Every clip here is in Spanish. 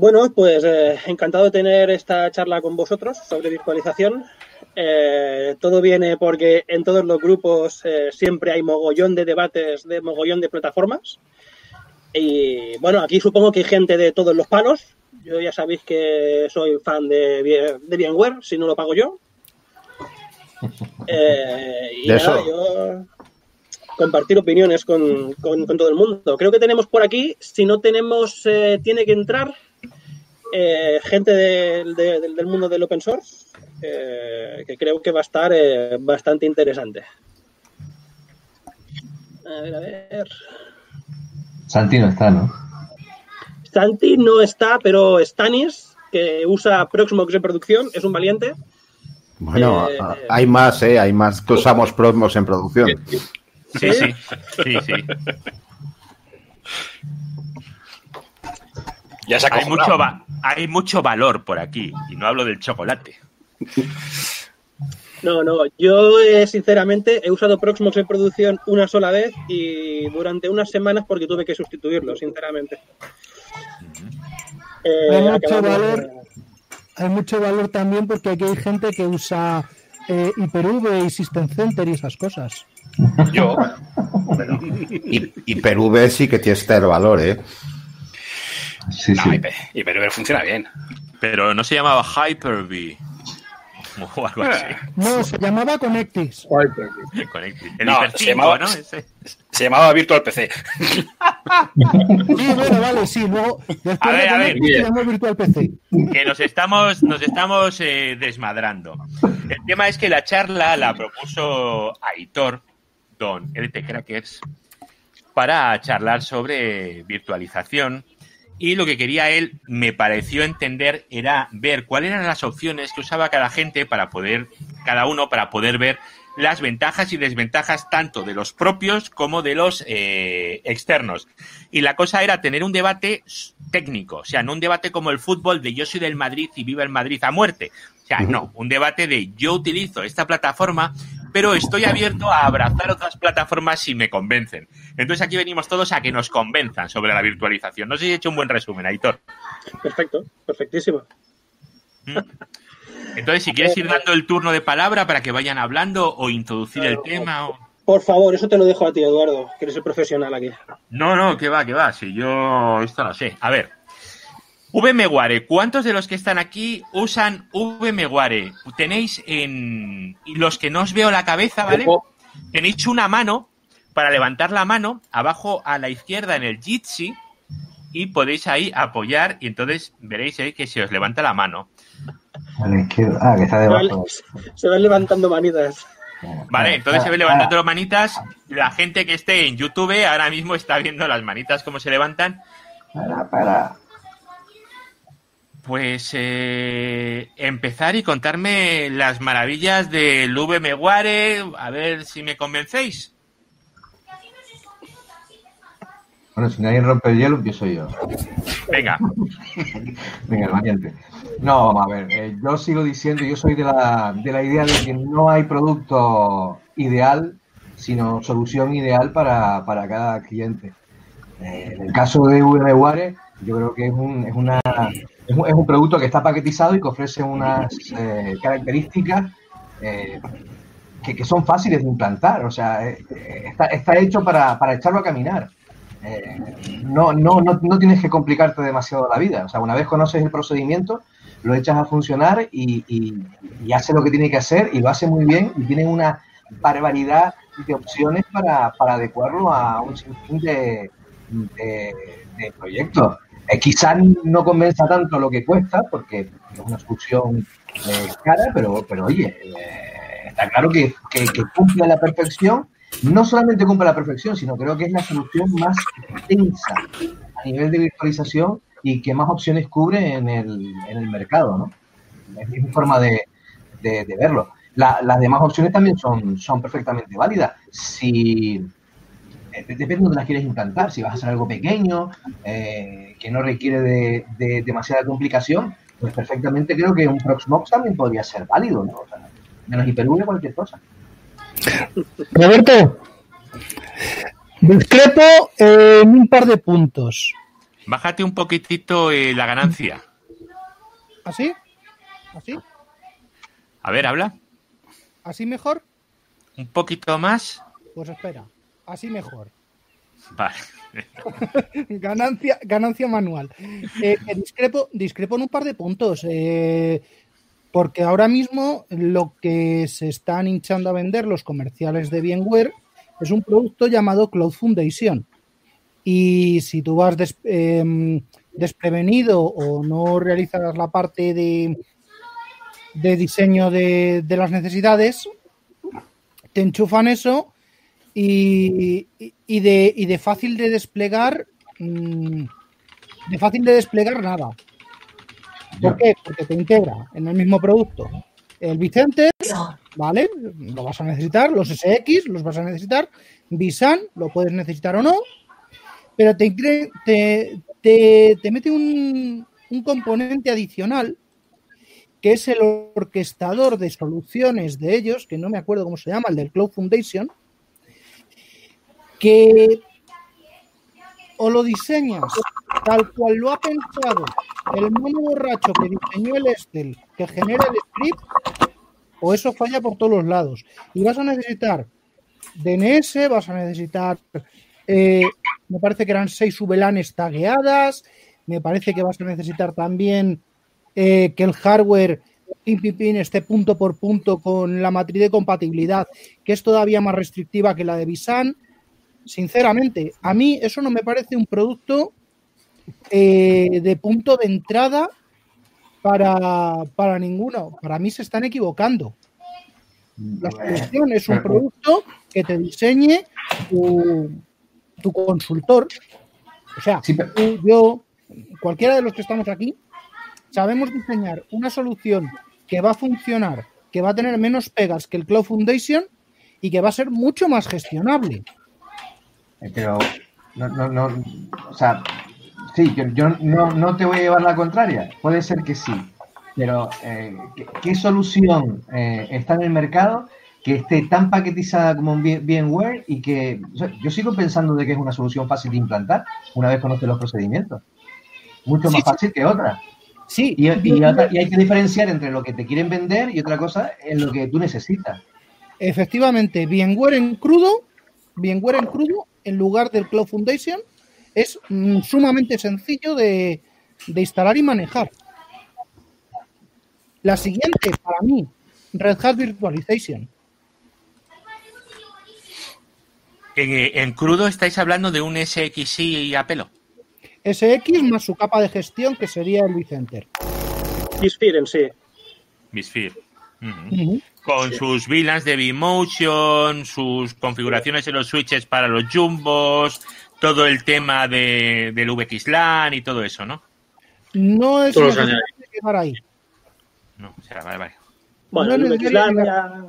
Bueno, pues eh, encantado de tener esta charla con vosotros sobre virtualización. Eh, todo viene porque en todos los grupos eh, siempre hay mogollón de debates de mogollón de plataformas. Y bueno, aquí supongo que hay gente de todos los palos. Yo ya sabéis que soy fan de, de VMware, si no lo pago yo. y nada, yo compartir opiniones con, con, todo el mundo. Creo que tenemos por aquí, si no tenemos, tiene que entrar eh, gente del mundo del open source eh, que creo que va a estar eh, bastante interesante. A ver, a ver. Santi no está, ¿no? Santi no está, pero Stanis, que usa Proxmox en producción, es un valiente. Bueno, hay más, ¿eh? Hay más que usamos Proxmox en producción. Sí, sí, sí, sí. Ya se hay mucho, hay mucho valor por aquí, y no hablo del chocolate. No, no, yo eh, sinceramente he usado Proxmox en producción una sola vez y durante unas semanas porque tuve que sustituirlo, sinceramente. Eh, hay, mucho valor, hay mucho valor también porque aquí hay gente que usa eh, Hyper-V y System Center y esas cosas. Yo. Hyper-V sí que tiene este valor, ¿eh? Sí, sí. Hyper-V funciona bien. Pero no se llamaba Hyper-V. O algo así. No, se llamaba Connectix. El no, se, llamaba, ¿no? se llamaba Virtual PC. sí, bueno, vale, sí. Luego, a ver, a ver. Se llamó Virtual PC. Que nos estamos, nos estamos eh, desmadrando. El tema es que la charla la propuso Aitor, don LT Crackers, para charlar sobre virtualización y lo que quería él, me pareció entender, era ver cuáles eran las opciones que usaba cada gente para poder, cada uno para poder ver las ventajas y desventajas tanto de los propios como de los eh, externos. Y la cosa era tener un debate técnico, o sea, no un debate como el fútbol de yo soy del Madrid y viva el Madrid a muerte. O sea, no, un debate de yo utilizo esta plataforma pero estoy abierto a abrazar otras plataformas si me convencen. Entonces aquí venimos todos a que nos convenzan sobre la virtualización. No sé si he hecho un buen resumen, Aitor. Perfecto, perfectísimo. Mm. Entonces, si quieres ir dando el turno de palabra para que vayan hablando o introducir el tema. Por favor, eso te lo dejo a ti, Eduardo, que eres el profesional aquí. No, no, que va, que va. Si yo esto lo sé. A ver, VMware, ¿cuántos de los que están aquí usan VMware? Tenéis en los que no os veo la cabeza, ¿vale? Tenéis una mano para levantar la mano abajo a la izquierda en el Jitsi y podéis ahí apoyar y entonces veréis ahí que se os levanta la mano. A la izquierda. Ah, que está debajo. Se van levantando manitas. Vale, entonces se ve levantando las manitas. La gente que esté en YouTube ahora mismo está viendo las manitas cómo se levantan. Para, para pues eh, empezar y contarme las maravillas del VMware, a ver si me convencéis. Bueno, si nadie rompe el hielo, empiezo yo. Venga. Venga, valiente. No, a ver, eh, yo sigo diciendo, yo soy de la, de la idea de que no hay producto ideal, sino solución ideal para, cada cliente. Eh, en el caso de VMware, yo creo que es, un, es una es un, producto que está paquetizado y que ofrece unas eh, características eh, que, son fáciles de implantar. O sea, eh, está, hecho para, echarlo a caminar. no, no, no, tienes que complicarte demasiado la vida. O sea, una vez conoces el procedimiento, lo echas a funcionar y, hace lo que tiene que hacer y lo hace muy bien y tiene una barbaridad de opciones para, adecuarlo a un sinfín de proyectos. Eh, quizás no convenza tanto lo que cuesta, porque es una solución eh, cara, pero, pero oye, eh, está claro que, cumple a la perfección. No solamente cumple a la perfección, sino creo que es la solución más extensa a nivel de virtualización y que más opciones cubre en el, en el mercado, ¿no? Es mi forma de, verlo. las demás opciones también son, son perfectamente válidas. Si depende de dónde las quieres implantar, si vas a hacer algo pequeño, eh, que no requiere de, demasiada complicación, pues perfectamente creo que un Proxmox también podría ser válido, ¿no? O sea, menos hiperv cualquier cosa. Roberto, discrepo en un par de puntos. Bájate un poquitito eh, la ganancia. ¿Así? ¿Así? A ver, habla. ¿Así mejor? Un poquito más. Pues espera, así mejor. Vale. ganancia, ganancia manual. Eh, discrepo, discrepo en un par de puntos. Eh, porque ahora mismo lo que se están hinchando a vender los comerciales de VMware es un producto llamado Cloud Foundation. Y si tú vas em, desprevenido o no realizas la parte de, de diseño de, las necesidades, te enchufan eso y, de, y de fácil de desplegar, mm, de fácil de desplegar nada. ¿Por qué? Porque te integra en el mismo producto el Vicente, ¿vale? Lo vas a necesitar, los SX los vas a necesitar, Visan lo puedes necesitar o no, pero te, te, te, mete un, un componente adicional que es el orquestador de soluciones de ellos, que no me acuerdo cómo se llama, el del Cloud Foundation, que o lo diseñas tal cual lo ha pensado el mono borracho que diseñó el Estel, que genera el script, o eso falla por todos los lados. Y vas a necesitar DNS, vas a necesitar, eh, me parece que eran seis VLANs tagueadas, me parece que vas a necesitar también eh, que el hardware pin, pin, pin, esté punto por punto con la matriz de compatibilidad, que es todavía más restrictiva que la de Visan. Sinceramente, a mí eso no me parece un producto eh, de punto de entrada para, para ninguno. Para mí se están equivocando. La solución es un producto que te diseñe tu, consultor. O sea, yo, cualquiera de los que estamos aquí, sabemos diseñar una solución que va a funcionar, que va a tener menos pegas que el Cloud Foundation y que va a ser mucho más gestionable. Pero no, no, no, o sea, Sí, yo, no, te voy a llevar la contraria. Puede ser que sí. Pero, eh, ¿qué, solución eh, está en el mercado que esté tan paquetizada como un VMware y que yo sigo pensando de que es una solución fácil de implantar una vez conoces los procedimientos? Mucho más fácil que otra. Sí. Y, y, hay que diferenciar entre lo que te quieren vender y otra cosa en lo que tú necesitas. Efectivamente, VMware en crudo, VMware en crudo en lugar del Cloud Foundation es mm, sumamente sencillo de, instalar y manejar. La siguiente, para mí, Red Hat Virtualization. En, en, crudo estáis hablando de un SXI a pelo. SX más su capa de gestión, que sería el vCenter. Bisphere en sí. Bisphere. Con sus VLANs de vMotion, sus configuraciones en los switches para los jumbos, todo el tema de, del VXLAN y todo eso, ¿no? No es necesario quedar ahí. No, o sea, vale, vale. Bueno, el VXLAN ya,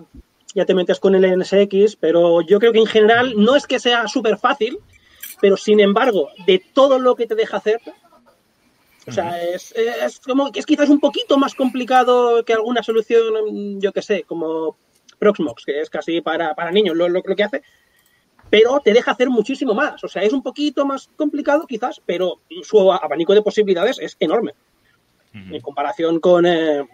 ya, te metes con el NSX, pero yo creo que en general no es que sea súper fácil, pero sin embargo, de todo lo que te deja hacer, o sea, es, es, como que es quizás un poquito más complicado que alguna solución, yo que sé, como Proxmox, que es casi para, para niños lo, lo, lo que hace, pero te deja hacer muchísimo más. O sea, es un poquito más complicado quizás, pero su abanico de posibilidades es enorme. En comparación con, eh,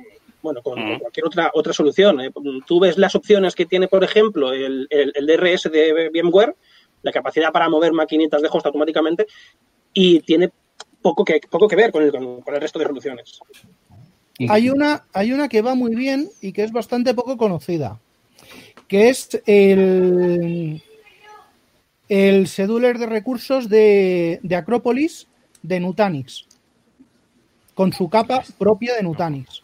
bueno, con, cualquier otra, otra solución. Eh, tú ves las opciones que tiene, por ejemplo, el, el, DRS de VMware, la capacidad para mover maquinitas de host automáticamente, y tiene poco que, poco que ver con el, con el resto de soluciones. Hay una, hay una que va muy bien y que es bastante poco conocida, que es el, el scheduler de recursos de, de Acropolis de Nutanix, con su capa propia de Nutanix.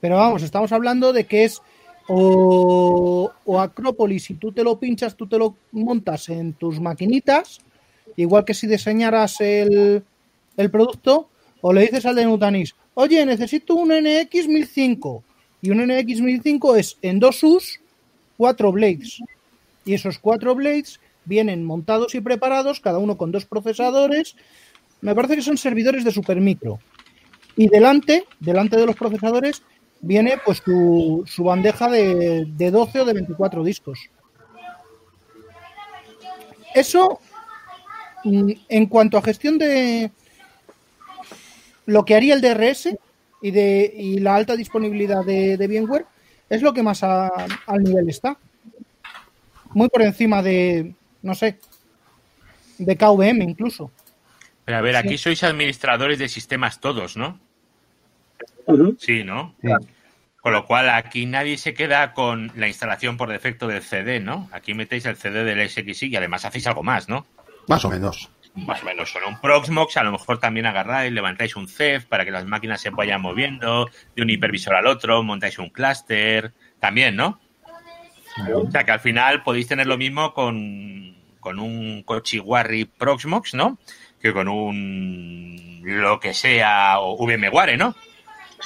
Pero vamos, estamos hablando de que es o, o, Acropolis, si tú te lo pinchas, tú te lo montas en tus maquinitas, igual que si diseñaras el, el producto, o le dices al de Nutanix, oye, necesito un NX 1005. Y un NX 1005 es en dos US, cuatro blades. Y esos cuatro blades vienen montados y preparados, cada uno con dos procesadores. Me parece que son servidores de supermicro. Y delante, delante de los procesadores, viene pues su, su bandeja de, de 12 o de 24 discos. Eso en cuanto a gestión de lo que haría el DRS y, de, y la alta disponibilidad de, de VMware, es lo que más al nivel está. Muy por encima de, no sé, de KVM incluso. Pero a ver, aquí sois administradores de sistemas todos, ¿no? Sí, ¿no? Con lo cual aquí nadie se queda con la instalación por defecto del CD, ¿no? Aquí metéis el CD del SXI y además hacéis algo más, ¿no? Más o menos. Más o menos. Son un Proxmox, a lo mejor también agarráis, levantáis un CEF para que las máquinas se vayan moviendo de un hipervisor al otro, montáis un clúster, también, ¿no? O sea que al final podéis tener lo mismo con, con un Kochiwari Proxmox, ¿no? Que con un lo que sea o VMware, ¿no?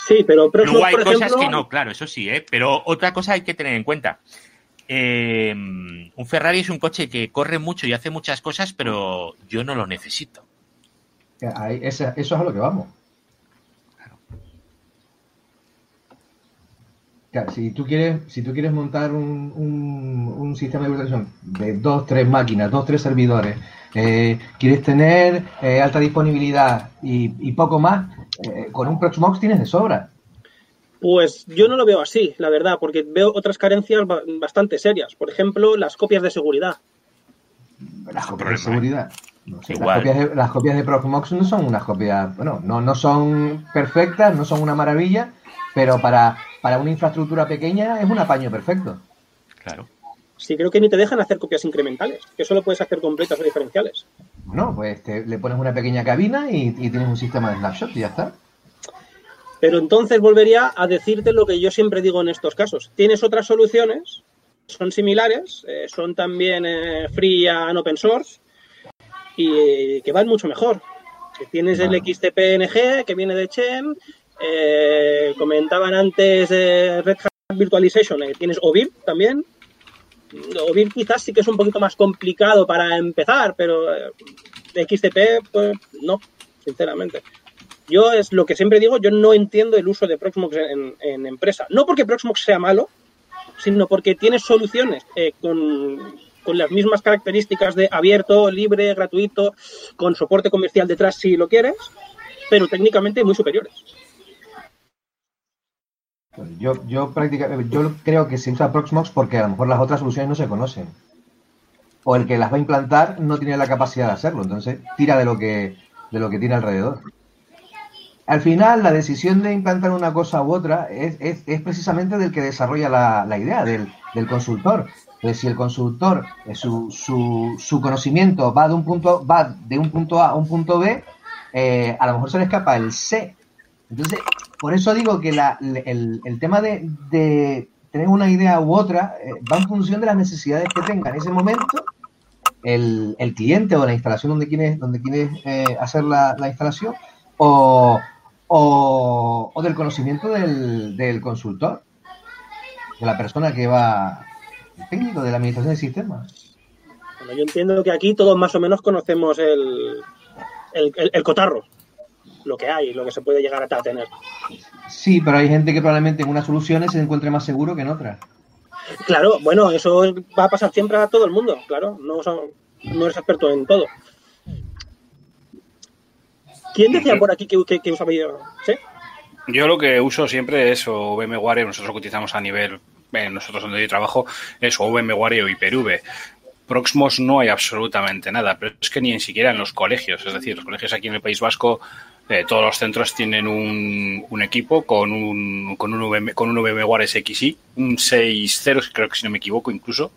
Sí, pero Luego hay cosas que no, claro, eso sí, ¿eh? Pero otra cosa hay que tener en cuenta. Eh, un Ferrari es un coche que corre mucho y hace muchas cosas, pero yo no lo necesito. eso es a lo que vamos. si tú quieres, si tú quieres montar un, un, sistema de virtualización de dos, tres máquinas, dos, tres servidores, eh, quieres tener eh, alta disponibilidad y, poco más, eh, con un Proxmox tienes de sobra. Pues yo no lo veo así, la verdad, porque veo otras carencias bastante serias. Por ejemplo, las copias de seguridad. Las copias de seguridad. las, copias de, las copias de Proxmox no son unas copias, bueno, no, no son perfectas, no son una maravilla, pero para, para una infraestructura pequeña es un apaño perfecto. Claro. Sí, creo que ni te dejan hacer copias incrementales, que solo puedes hacer completas o diferenciales. No, pues le pones una pequeña cabina y, tienes un sistema de snapshot y ya está. Pero entonces volvería a decirte lo que yo siempre digo en estos casos. Tienes otras soluciones, son similares, eh, son también eh, free and open source y que van mucho mejor. Que tienes el XTPNG que viene de Chen, eh, comentaban antes Red Hat Virtualization, tienes OVIR también, OVIR quizás sí que es un poquito más complicado para empezar, pero eh, XTP, pues no, sinceramente. Yo es lo que siempre digo, yo no entiendo el uso de Proxmox en, empresa. No porque Proxmox sea malo, sino porque tiene soluciones eh, con, con, las mismas características de abierto, libre, gratuito, con soporte comercial detrás si lo quieres, pero técnicamente muy superiores. Yo, yo yo creo que se usa Proxmox porque a lo mejor las otras soluciones no se conocen. O el que las va a implantar no tiene la capacidad de hacerlo, entonces tira de lo que, de lo que tiene alrededor. Al final, la decisión de implantar una cosa u otra es, es, precisamente del que desarrolla la, la idea, del, del, consultor. Entonces, si el consultor, eh, su, su, su, conocimiento va de un punto, va de un punto A a un punto B, eh, a lo mejor se le escapa el C. Entonces, por eso digo que el, tema de, tener una idea u otra eh, va en función de las necesidades que tenga en ese momento el, cliente o la instalación donde quieres, donde eh, hacer la, instalación o, del conocimiento del, consultor, de la persona que va, el técnico de la administración del sistema. Bueno, yo entiendo que aquí todos más o menos conocemos el, el cotarro lo que hay, lo que se puede llegar a tener. Sí, pero hay gente que probablemente en unas soluciones se encuentre más seguro que en otras. Claro, bueno, eso va a pasar siempre a todo el mundo, claro, no, no eres experto en todo. ¿Quién decía por aquí que, que, usaba yo? ¿Sí? Yo lo que uso siempre es o VMware, nosotros lo que utilizamos a nivel, eh, nosotros donde yo trabajo, es o VMware o Hyper-V. Proxmos no hay absolutamente nada, pero es que ni siquiera en los colegios, es decir, los colegios aquí en el País Vasco eh, todos los centros tienen un, un equipo con un, con un, VM, con un VMware SXI, un 6.0, creo que si no me equivoco incluso,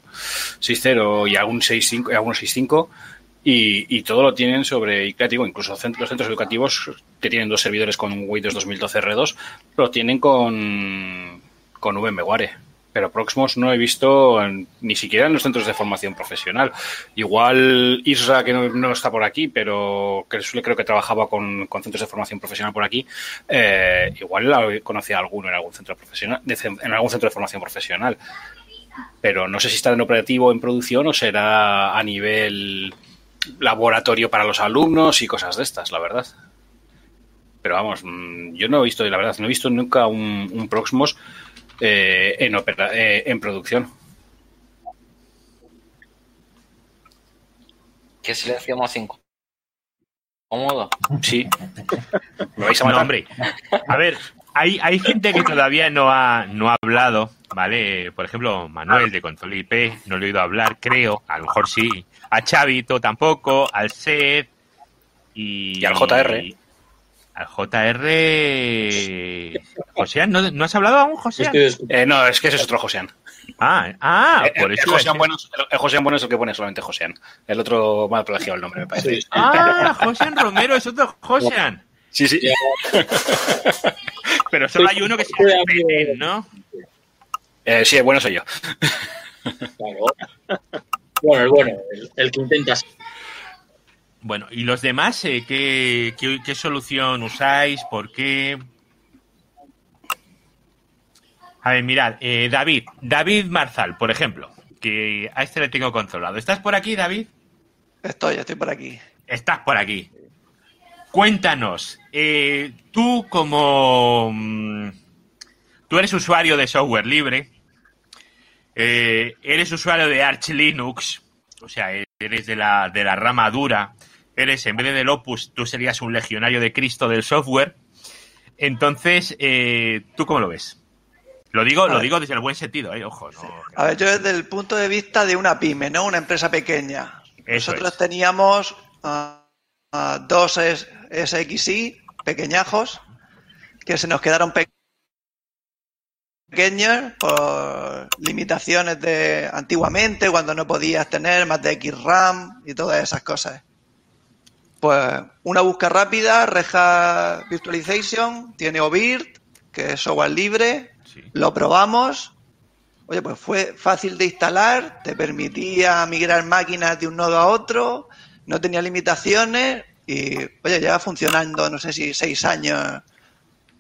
6.0 y algún 6.5, algunos 6.5, y, y, todo lo tienen sobre creativo, incluso los centros educativos que tienen dos servidores con Windows 2012 R2, lo tienen con, con VMware pero Proxmos no he visto ni siquiera en los centros de formación profesional. Igual Isra, que no, está por aquí, pero que creo que trabajaba con, centros de formación profesional por aquí, eh, igual conocía alguno en algún centro profesional, en algún centro de formación profesional. Pero no sé si está en operativo en producción o será a nivel laboratorio para los alumnos y cosas de estas, la verdad. Pero vamos, mm, yo no he visto, la verdad, no he visto nunca un, un Proxmos eh, en, eh, en producción. ¿Qué silencio más incómodo? cómodo. Sí. Me vais a No, matar. hombre. A ver, hay, hay gente que todavía no ha, no ha hablado, ¿vale? Por ejemplo, Manuel de Control IP, no le he oído hablar, creo, a lo mejor sí. A Chavito tampoco, al Seth y... Y al JR. Al JR... José, ¿no, ¿no has hablado aún, escuchando. Eh, no, es que ese es otro Josean. Ah, ah, Eh, por el, eso... Josean es- bueno, es- el Josean bueno es el que pone solamente Josean. El otro mal plagiado el nombre, me parece. Sí. Ah, Josean Romero, es otro Josean. Sí, sí. Pero solo hay uno que se llama ¿no? Eh, sí, el bueno soy yo. Claro. Bueno, el bueno, el, el que intenta ser. Bueno, ¿y los demás eh, ¿qué, qué, qué solución usáis? ¿Por qué? A ver, mirad, eh, David, David Marzal, por ejemplo, que a este le tengo controlado. ¿Estás por aquí, David? Estoy, estoy por aquí. Estás por aquí. Cuéntanos, eh, tú como... mm, Tú eres usuario de software libre, eh, eres usuario de Arch Linux, o sea, eres de la, de la rama dura, eres, en vez de del Opus, tú serías un legionario de Cristo del software. Entonces, eh, ¿tú cómo lo ves? Lo digo, A lo ver. digo desde el buen sentido, ¿eh? Ojo, no. A ver, yo desde el punto de vista de una pyme, ¿no? Una empresa pequeña. Eso Nosotros es. teníamos dos SXI pequeñajos que se nos quedaron pe- pequeños por limitaciones de antiguamente, cuando no podías tener más de X RAM y todas esas cosas. Pues una búsqueda rápida, Reja Virtualization, tiene OBIRT, que es software libre, Sí. lo probamos. Oye, pues fue fácil de instalar, te permitía migrar máquinas de un nodo a otro, no tenía limitaciones y, oye, lleva funcionando, no sé si seis años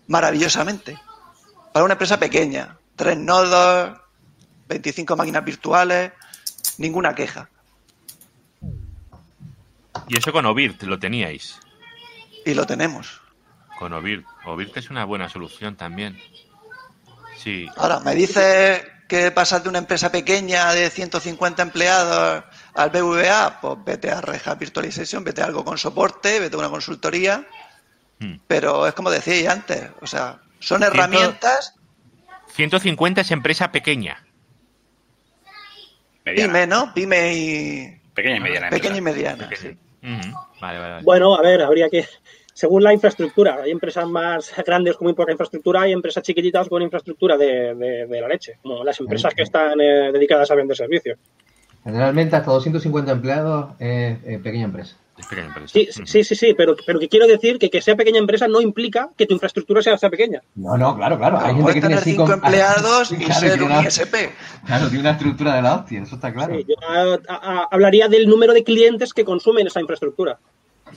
maravillosamente. Para una empresa pequeña, tres nodos, 25 máquinas virtuales, ninguna queja. Y eso con Ovirt lo teníais. Y lo tenemos. Con Ovirt. Ovirt es una buena solución también. Sí. Ahora, me dices que pasas de una empresa pequeña de 150 empleados al BVA, pues vete a Reja Virtualization, vete a algo con soporte, vete a una consultoría, Hmm. pero es como decía antes, o sea, son Ciento- herramientas 150 es empresa pequeña. Mediana. pyme, ¿no? Pyme y Pequeña y mediana. pequeña y mediana. Pequeña. sí. Ujú. Vale, vale, vale. Bueno, a ver, habría que. Según la infraestructura, hay empresas más grandes con muy poca infraestructura y empresas chiquititas con infraestructura de, de- de la leche, como las empresas que están eh, dedicadas a vender servicios. Generalmente hasta 250 empleados es eh, pequeña empresa. Es pequeña empresa. Sí, sí, sí, sí, pero, pero que quiero decir que que sea pequeña empresa no implica que tu infraestructura sea, sea pequeña. No, no, claro, claro. Hay gente que tiene tener cinco cinco empleados y Claro, ser un una- ISP. Claro, tiene una estructura de la hostia, eso está claro. Sí, yo a- a- a- hablaría del número de clientes que consumen esa infraestructura,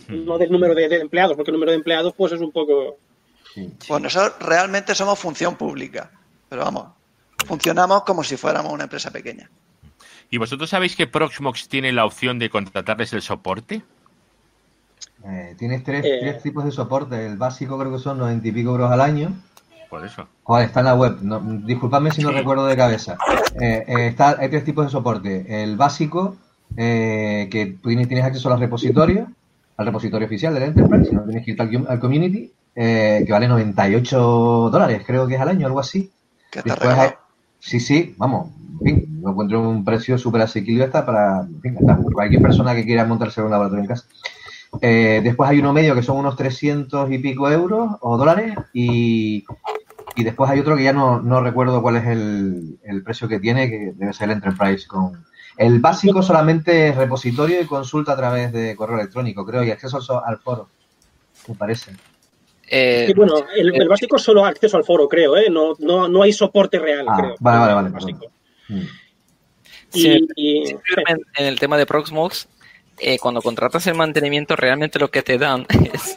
no del número de, de empleados, porque el número de empleados pues es un poco... Sí. Pues nosotros realmente somos función pública, pero vamos, funcionamos como si fuéramos una empresa pequeña. ¿Y vosotros sabéis que Proxmox tiene la opción de contratarles el soporte? Eh, tienes tres, Eh. tres tipos de soporte. El básico creo que son 90 y pico euros al año. Por eso. Joder, está en la web. No, disculpadme si no Sí. recuerdo de cabeza. Eh, eh, está, hay tres tipos de soporte. El básico, eh, que tú tienes, tienes acceso a los repositorios, al repositorio oficial del Enterprise, si no tienes que irte al, al community, eh, que vale 98 dólares, creo que es al año, algo así. Después hay- sí, sí, vamos, en fin, lo encuentro un precio súper asequible hasta para en fin, hasta cualquier persona que quiera montarse un laboratorio en casa. Eh, después hay uno medio que son unos 300 y pico euros o dólares y, y después hay otro que ya no, no recuerdo cuál es el, el precio que tiene, que debe ser el Enterprise con... El básico solamente es repositorio y consulta a través de correo electrónico, creo, y acceso al, foro, me parece. Eh, Y bueno, el, el básico es solo acceso al foro, creo, ¿eh? No, no, no hay soporte real, Ah, creo. vale, vale, vale, básico. Mm. Sí, Y, en el tema de Proxmox, eh, cuando contratas el mantenimiento, realmente lo que te dan es,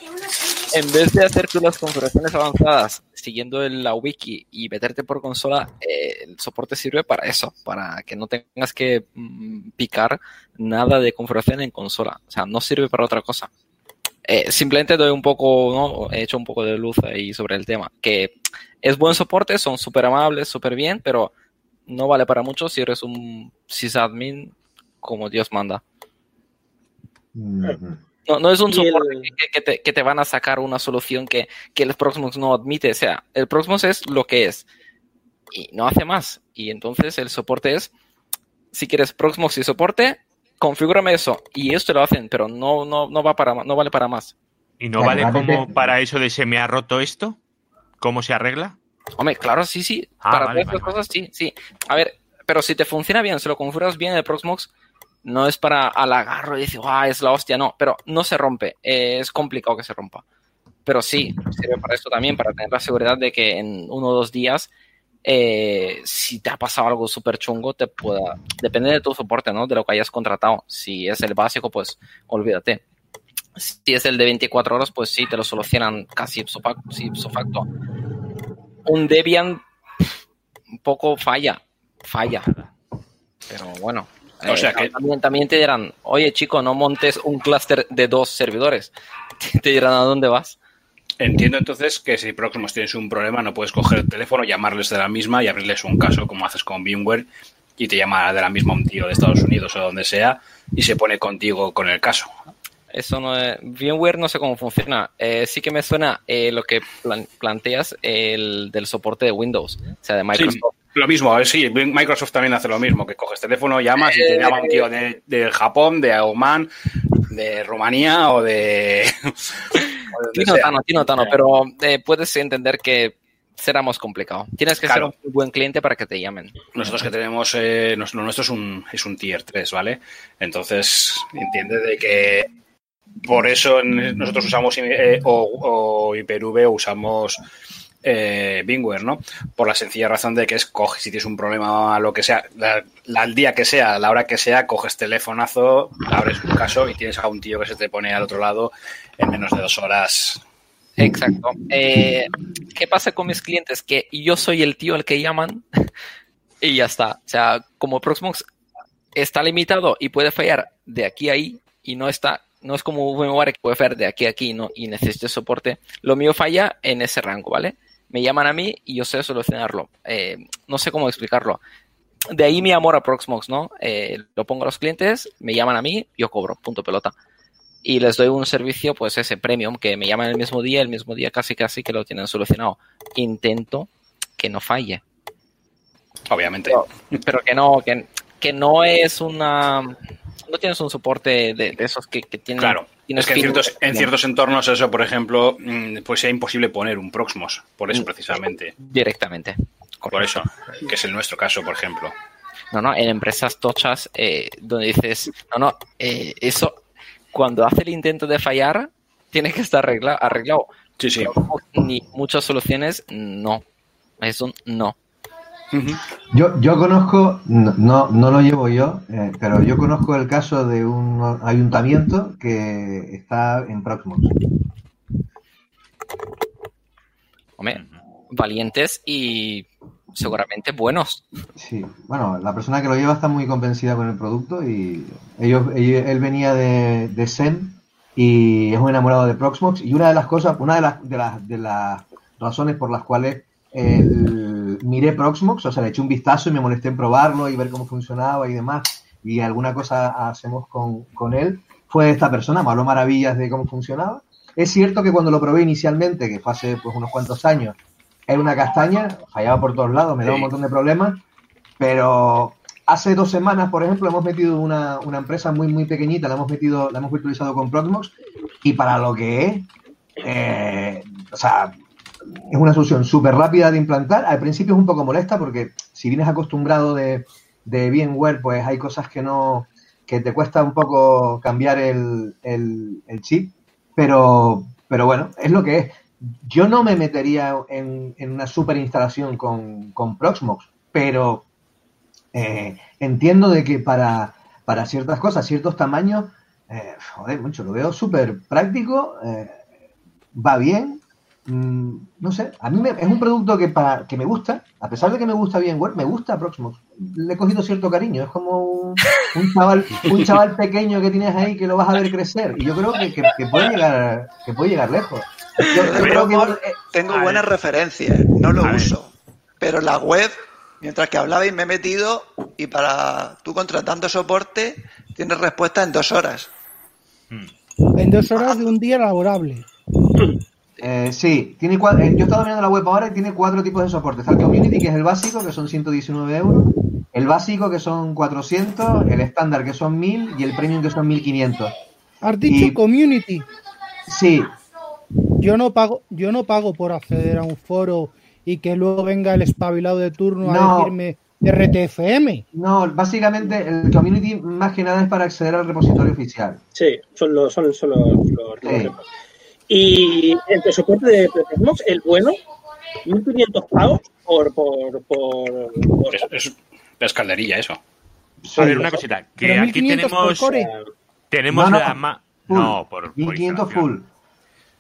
en vez de hacer tú las configuraciones avanzadas siguiendo la wiki y meterte por consola, eh, el soporte sirve para eso, para que no tengas que mm, picar nada de configuración en consola. O sea, no sirve para otra cosa. Eh, simplemente doy un poco, ¿no? He hecho un poco de luz ahí sobre el tema. Que es buen soporte, son súper amables, súper bien, pero no vale para mucho si eres un sysadmin como Dios manda. No, no es un soporte el- que, que te, que te van a sacar una solución que, que el Proxmox no admite. O sea, el Proxmox es lo que es y no hace más. Y entonces el soporte es, si quieres Proxmox y soporte, configúrame eso. Y esto lo hacen, pero no, no, no, va para, no vale para más. ¿Y no vale como para eso de se me ha roto esto? ¿Cómo se arregla? Hombre, claro, sí, sí. Ah, para vale, todas las vale, cosas, sí, sí. A ver, pero si te funciona bien, si lo configuras bien el Proxmox, no es para halagarlo y decir, ah, es la hostia, no. Pero no se rompe. eh, es complicado que se rompa. Pero sí, sirve para esto también, para tener la seguridad de que en uno o dos días, eh, si te ha pasado algo súper chungo, te pueda. Depende de tu soporte, ¿no? De lo que hayas contratado. Si es el básico, pues olvídate. Si es el de 24 horas, pues sí, te lo solucionan casi ipso facto. Un Debian un poco falla, falla. Pero bueno. O sea eh, que- también, también te dirán, oye chico, no montes un clúster de dos servidores. Te dirán a dónde vas. Entiendo entonces que si próximos tienes un problema, no puedes coger el teléfono, llamarles de la misma y abrirles un caso, como haces con VMware, y te llama de la misma un tío de Estados Unidos o donde sea, y se pone contigo con el caso. Eso no es, VMware no sé cómo funciona. Eh, sí que me suena eh, lo que plan- planteas el del soporte de Windows, o sea, de Microsoft. Sí, lo mismo, eh, sí, Microsoft también hace lo mismo, que coges teléfono, llamas y te llama un tío de, de Japón, de Oman, de Rumanía o de... o Tino sea. Tano, Tino Tano, pero eh, puedes entender que será más complicado. Tienes que Claro. ser un buen cliente para que te llamen. Nosotros que tenemos, eh, lo nuestro es un, es un tier 3, ¿vale? Entonces, entiende de que por eso nosotros usamos eh, o, o usamos eh, VMware, ¿no? Por la sencilla razón de que es coge, si tienes un problema, lo que sea, al día que sea, a la hora que sea, coges telefonazo, abres un caso y tienes a un tío que se te pone al otro lado en menos de dos horas. Exacto. Eh, ¿Qué pasa con mis clientes? Que yo soy el tío al que llaman y ya está. O sea, como Proxmox está limitado y puede fallar de aquí a ahí y no está, no es como VMware que puede fallar de aquí a aquí ¿no? y necesite soporte. Lo mío falla en ese rango, ¿vale? Me llaman a mí y yo sé solucionarlo. Eh, no sé cómo explicarlo. De ahí mi amor a Proxmox, ¿no? Eh, lo pongo a los clientes, me llaman a mí, yo cobro, punto pelota y les doy un servicio, pues ese premium, que me llaman el mismo día, el mismo día casi casi que lo tienen solucionado. Intento que no falle, Obviamente. pero que no, que, que no es una... No tienes un soporte de, de esos que, que tienen... Claro, es que en ciertos, en ciertos entornos eso, por ejemplo, mm, pues sea imposible poner un Proxmos, por eso Mm. precisamente, Directamente. por eso, que es el nuestro caso, por ejemplo. No, no, en empresas tochas eh, donde dices, no, no, eh, eso, cuando hace el intento de fallar, tiene que estar arregla- arreglado. Sí, sí. Ni muchas soluciones, no. Es un no. Yo, yo conozco, no, no, lo llevo yo, eh, pero yo conozco el caso de un ayuntamiento que está en Proxmox. Hombre, valientes y seguramente buenos. Sí, bueno, la persona que lo lleva está muy convencida con el producto y ellos, ellos- él venía de, de SEM y es un enamorado de Proxmox y una de las cosas, una de las, de las, de las razones por las cuales el- miré Proxmox, o sea, le eché un vistazo y me molesté en probarlo y ver cómo funcionaba y demás y alguna cosa hacemos con, con él, fue esta persona, me habló maravillas de cómo funcionaba. Es cierto que cuando lo probé inicialmente, que fue hace pues, unos cuantos años, era una castaña, fallaba por todos lados, me daba un montón de problemas, pero hace dos semanas, por ejemplo, hemos metido una, una empresa muy, muy pequeñita, la hemos metido, la hemos virtualizado con Proxmox, y para lo que es, eh, o sea, es una solución súper rápida de implantar. Al principio es un poco molesta porque si vienes acostumbrado de, de VMware, pues hay cosas que no, que te cuesta un poco cambiar el, el, chip, pero, pero bueno, es lo que es. Yo no me metería en, en una super instalación con, con Proxmox, pero eh, entiendo de que para, para ciertas cosas, ciertos tamaños, eh, joder, mucho, lo veo súper práctico, eh, va bien, mm, no sé, a mí me- es un producto que, para, que me gusta, a pesar de que me gusta VMware, me gusta Proxmox. Le he cogido cierto cariño, es como un, un chaval, un chaval pequeño que tienes ahí que lo vas a ver crecer, y yo creo que, que- que puede, llegar, que puede llegar lejos. Yo, yo creo que- Amor, eh, tengo ver. buenas referencias, no lo A ver. uso. Pero la web, mientras que hablabais, me he metido y para tú contratando soporte, tienes respuesta en dos horas. Mm. en dos horas de un día laborable. Eh, sí, tiene cua- eh, yo he estado mirando la web ahora y tiene cuatro tipos de soporte. Está el Community, que es el básico, que son 119 euros. El básico, que son 400. El estándar, que son 1000. Y el premium, que son 1500. Has dicho Y- community. Sí, Yo no pago, yo no pago por acceder a un foro y que luego venga el espabilado de turno a No. decirme RTFM. no, básicamente el Community más que nada es para acceder al repositorio oficial. Sí, son los, son, son los, los- los Sí. Y el soporte de Proxmox, el bueno, 1500 pavos por. por, por, por- Es, es, es calderilla eso. A ver, una cosita. Que Pero aquí 1500 por tenemos. core. Tenemos No, no, la ma-. No, por, por 1500 instalación.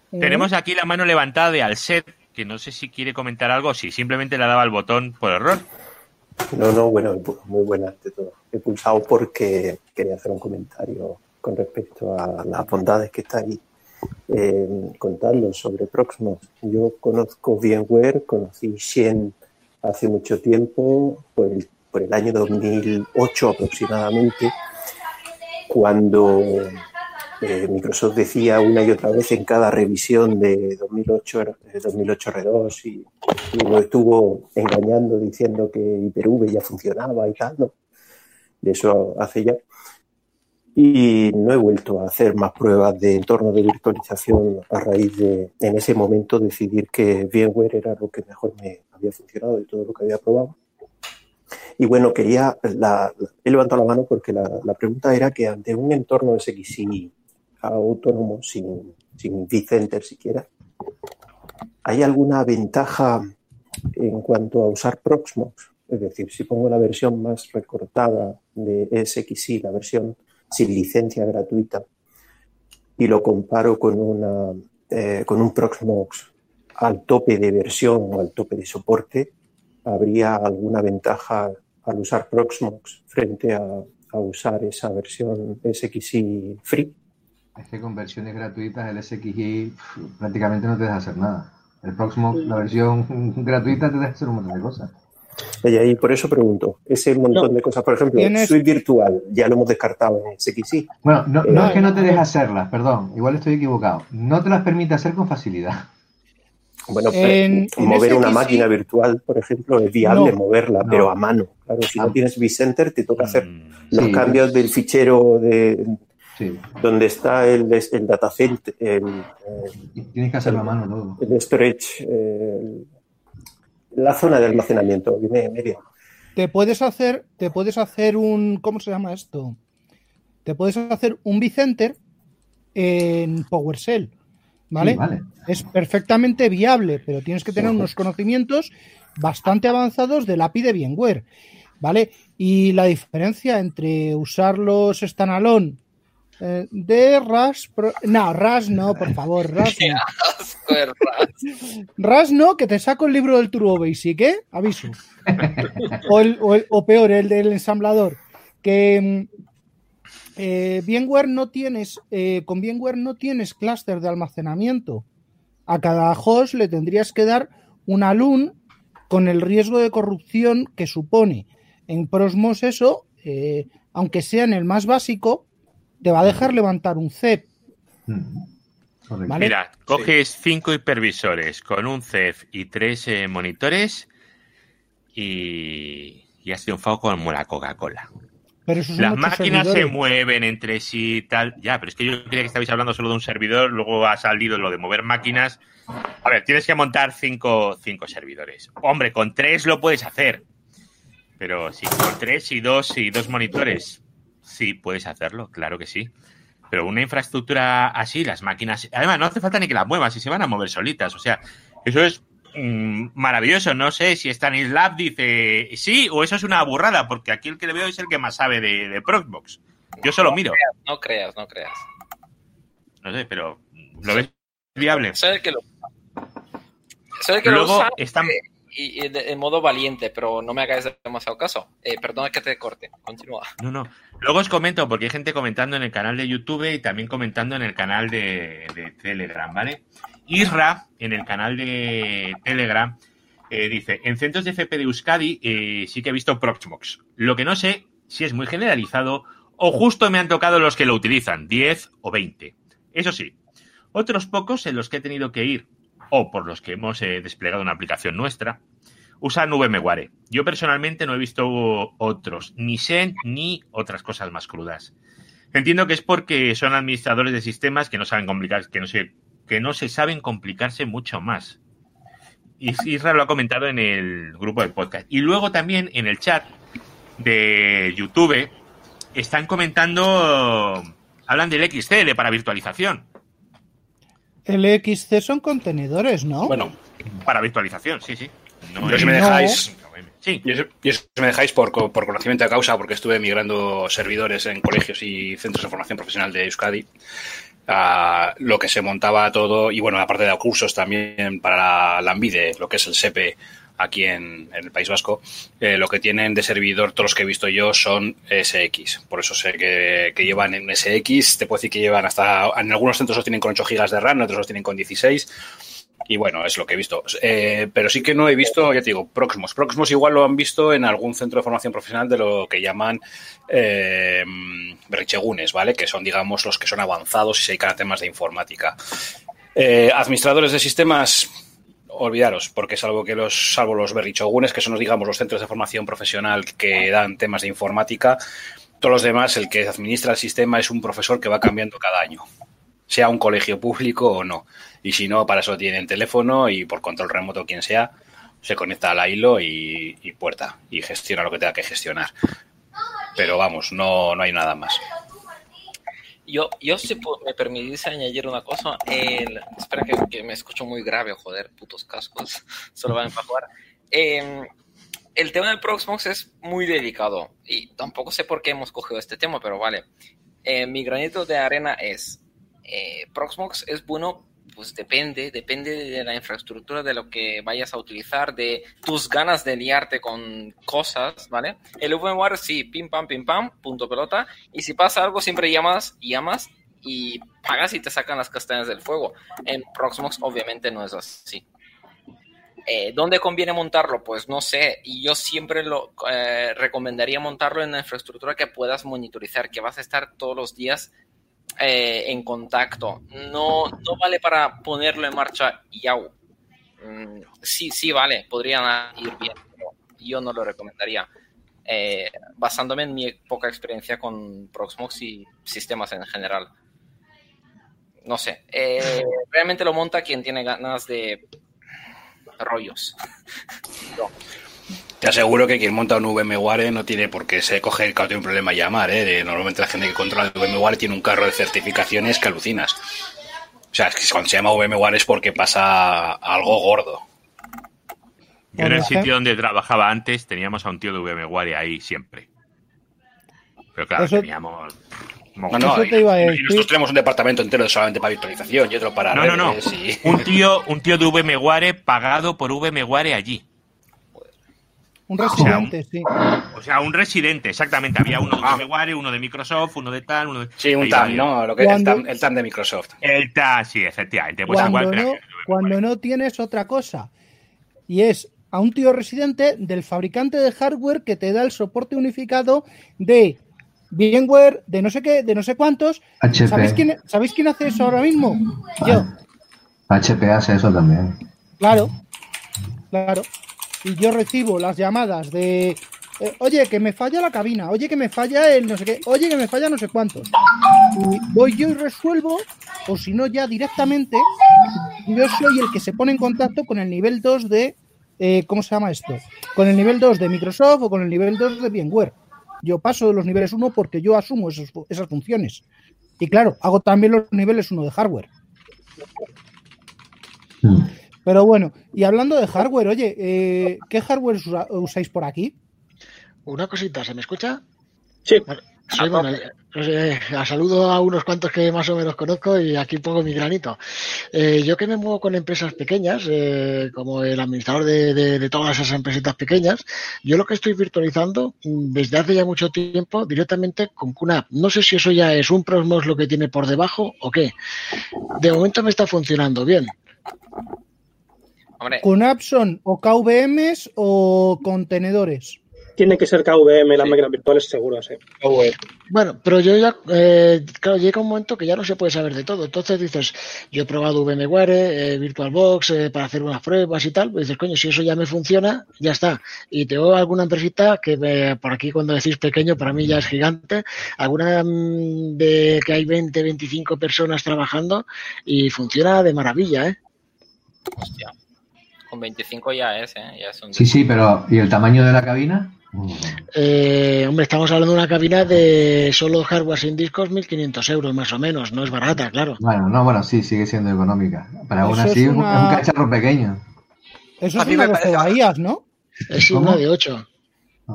full. Tenemos aquí la mano levantada de Alset, que no sé si quiere comentar algo, si simplemente le daba el botón por error. No, no, bueno, muy buena ante todo. He pulsado porque quería hacer un comentario con respecto a las bondades que estáis eh, contando sobre Proxmox. Yo conozco VMware, conocí Shen hace mucho tiempo, por el, por el año 2008 aproximadamente, cuando eh, Microsoft decía una y otra vez en cada revisión de 2008, eh, 2008 R2 y, y nos estuvo engañando diciendo que Hyper-V ya funcionaba y tal. De eso hace ya. Y no he vuelto a hacer más pruebas de entorno de virtualización a raíz de, en ese momento, decidir que VMware era lo que mejor me había funcionado de todo lo que había probado. Y bueno, quería, la, he levantado la mano porque la, la pregunta era que ante un entorno SXI autónomo sin, sin vCenter siquiera, ¿hay alguna ventaja en cuanto a usar Proxmox? Es decir, si pongo la versión más recortada de SXI, la versión sin licencia gratuita, y lo comparo con, una, eh, con un Proxmox al tope de versión o al tope de soporte, ¿habría alguna ventaja al usar Proxmox frente a, a usar esa versión SXI free? Es que con versiones gratuitas el SXI prácticamente no te deja hacer nada. El próximo, la versión gratuita te deja hacer un montón de cosas. Y ahí por eso pregunto, ese montón No. de cosas, por ejemplo, Tienes- Suite Virtual, ya lo hemos descartado en SXI. Bueno, no, no Eh, es que no te deje hacerlas, perdón, igual estoy equivocado. No te las permite hacer con facilidad. Bueno, En- pues, en mover una máquina virtual, por ejemplo, es viable No. moverla, No. pero a mano. Claro, si Ah. no tienes vCenter, te toca hacer Mm, los Sí. cambios del fichero de Sí. donde está el, el tienes que hacerlo a mano todo. el storage, el- la zona de almacenamiento. Miriam. te puedes hacer, te puedes hacer un, ¿cómo se llama esto? Te puedes hacer un vCenter en PowerShell, ¿vale? Sí, vale. Es perfectamente viable, pero tienes que tener Sí. unos conocimientos bastante avanzados del API de VMware, ¿vale? Y la diferencia entre usar los standalone eh, de RAS, pro- no, RAS no, por favor, RAS no. Asco de ras. RAS no, que te saco el libro del Turbo Basic, ¿eh? Aviso. O, el- o el- o peor, el del ensamblador. Que mm, eh, VMware no tienes, eh, con VMware no tienes clúster de almacenamiento. A cada host le tendrías que dar una LUN con el riesgo de corrupción que supone. En Prosmos eso, eh, aunque sea en el más básico, te va a dejar levantar un CEP. Mm. Vale. Mira, coges cinco hipervisores con un CEF y tres eh, monitores y, y has triunfado como la Coca-Cola. Pero Las máquinas se mueven entre sí y tal. Ya, pero es que yo creía que estabais hablando solo de un servidor, luego ha salido lo de mover máquinas. A ver, tienes que montar cinco, cinco servidores. Hombre, con tres lo puedes hacer. Pero sí, con tres y dos y dos monitores, sí puedes hacerlo, claro que sí. Pero una infraestructura así, las máquinas, además no hace falta ni que las muevas y se van a mover solitas. O sea, eso es mm, maravilloso. No sé si Stanislav dice sí o eso es una burrada, porque aquí el que le veo es el que más sabe de, de Proxbox. Yo solo miro. No creas, no creas. No sé, pero ¿lo ves viable? Soy el que lo Soy el que lo Luego usa están... y, de- modo valiente, pero no me hagáis demasiado caso. Eh, perdona que te corte. Continúa. No, no. Luego os comento, porque hay gente comentando en el canal de YouTube y también comentando en el canal de, de Telegram, ¿vale? Isra, en el canal de Telegram, eh, dice, en centros de FP de Euskadi eh, sí que he visto Proxmox. Lo que no sé si es muy generalizado o justo me han tocado los que lo utilizan, 10 o 20. Eso sí, otros pocos en los que he tenido que ir, o por los que hemos eh, desplegado una aplicación nuestra, usan VMware. Yo personalmente no he visto otros, ni Xen ni otras cosas más crudas. Entiendo que es porque son administradores de sistemas que no saben complicar, que no se, que no se saben complicarse mucho más. Isra lo ha comentado en el grupo del podcast. Y luego también en el chat de YouTube están comentando, hablan del XC, para virtualización. El XC son contenedores, ¿no? Bueno, para virtualización, sí, sí. No yo si me dejáis, sí. yo, si me dejáis por, por, conocimiento de causa, porque estuve migrando servidores en colegios y centros de formación profesional de Euskadi, lo que se montaba todo, y bueno, aparte de cursos también para la, Ambide, lo que es el SEPE aquí en, el País Vasco, eh, lo que tienen de servidor, todos los que he visto yo, son SX. Por eso sé que, llevan en SX, te puedo decir que llevan hasta, en algunos centros los tienen con 8 GB de RAM, en otros los tienen con 16 y bueno, es lo que he visto. Eh, pero sí que no he visto, ya te digo, Proxmos. Proxmos igual lo han visto en algún centro de formación profesional de lo que llaman eh, ¿vale? Que son, digamos, los que son avanzados y se dedican a temas de informática. Eh, administradores de sistemas, olvidaros, porque salvo que los, salvo los berrichogunes, que son, digamos, los centros de formación profesional que dan temas de informática, todos los demás, el que administra el sistema es un profesor que va cambiando cada año, sea un colegio público o no y si no, para eso tienen teléfono y por control remoto quien sea, se conecta a la hilo y, puerta y gestiona lo que tenga que gestionar. Pero vamos, no, no hay nada más. Yo, yo si me permitís añadir una cosa, espera que, me escucho muy grave, joder, putos cascos, solo van a jugar. Em, el tema del Proxmox es muy delicado y tampoco sé por qué hemos cogido este tema, pero vale. Eh, mi granito de arena es, eh, Proxmox es bueno pues depende, depende de la infraestructura de lo que vayas a utilizar, de tus ganas de liarte con cosas, ¿vale? El VMware sí, pim pam, pim pam, punto pelota, y si pasa algo siempre llamas, llamas y pagas y te sacan las castañas del fuego. En Proxmox obviamente no es así. Eh, ¿Dónde conviene montarlo? Pues no sé. Y yo siempre lo eh, recomendaría montarlo en una infraestructura que puedas monitorizar, que vas a estar todos los días eh, en contacto. No, no vale para ponerlo en marcha ya. Mm, sí, sí, vale, podrían ir bien, pero yo no lo recomendaría. Eh, basándome en mi poca experiencia con Proxmox y sistemas en general. No sé, eh, realmente lo monta quien tiene ganas de rollos. Te aseguro que quien monta un VMware no tiene por qué se coge el tiene un problema llamar, ¿eh? normalmente la gente que controla el VMware tiene un carro de certificaciones que alucinas. O sea, es que cuando se llama VMware es porque pasa algo gordo. Yo en el sitio donde trabajaba antes teníamos a un tío de VMware ahí siempre. Pero claro, teníamos... No, no, y, nosotros tenemos un departamento entero solamente para virtualización y otro para... No, no, no. Un, tío, un tío de VMware pagado por VMware allí. Un residente, sí. O sea, un residente, exactamente. Había uno de VMware, uno de Microsoft, uno de tal, uno de... Sí, un TAM, ¿no? Lo que el, TAM, de Microsoft. El TAM, sí, efectivamente. Pues cuando, no, cuando no tienes otra cosa. Y es a un tío residente del fabricante de hardware que te da el soporte unificado de VMware, de no sé qué, de no sé cuántos. ¿Sabéis quién, ¿Sabéis quién hace eso ahora mismo? Yo. HP hace eso también. Claro, claro y yo recibo las llamadas de eh, oye, que me falla la cabina, oye, que me falla el no sé qué, oye, que me falla no sé cuántos. Y voy yo y resuelvo, o si no, ya directamente, yo soy el que se pone en contacto con el nivel 2 de, eh, ¿cómo se llama esto? Con el nivel 2 de Microsoft o con el nivel 2 de VMware. Yo paso de los niveles 1 porque yo asumo esas funciones. Y claro, hago también los niveles 1 de hardware. Hmm. Pero bueno, y hablando de hardware, oye, eh, ¿qué hardware usáis por aquí? Una cosita, ¿se me escucha? Sí. sí bueno, eh, saludo a unos cuantos que más o menos conozco y aquí pongo mi granito. Eh, yo que me muevo con empresas pequeñas, como el administrador de, todas esas empresas pequeñas, yo lo que estoy virtualizando mm, desde hace ya mucho tiempo directamente con QNAP. No sé si eso ya es un Prosmos lo que tiene por debajo o qué. De momento me está funcionando bien. ¿Con Apson o KVMs o contenedores? Tiene que ser KVM las máquinas virtuales, seguro, sí. Bueno, pero yo ya, eh, claro, llega un momento que ya no se puede saber de todo. Entonces dices, yo he probado VMware, eh, VirtualBox eh, para hacer unas pruebas y tal. Pues dices, coño, si eso ya me funciona, ya está. Y tengo alguna empresita que me- por aquí cuando decís pequeño, para mí ya es gigante. Alguna mm, de que hay 20, 25 personas trabajando y funciona de maravilla, ¿eh? Hostia. Con 25 ya es, ¿eh? Ya es un... Sí, sí, pero ¿y el tamaño de la cabina? Eh, hombre, estamos hablando de una cabina de solo hardware sin discos, 1.500 euros más o menos. No es barata, claro. Bueno, no, bueno, sí, sigue siendo económica. Pero aún así es un- una- es un cacharro pequeño. Eso A es mí una me de 12 parece- bahías, ¿no? Es ¿Cómo? una de 8.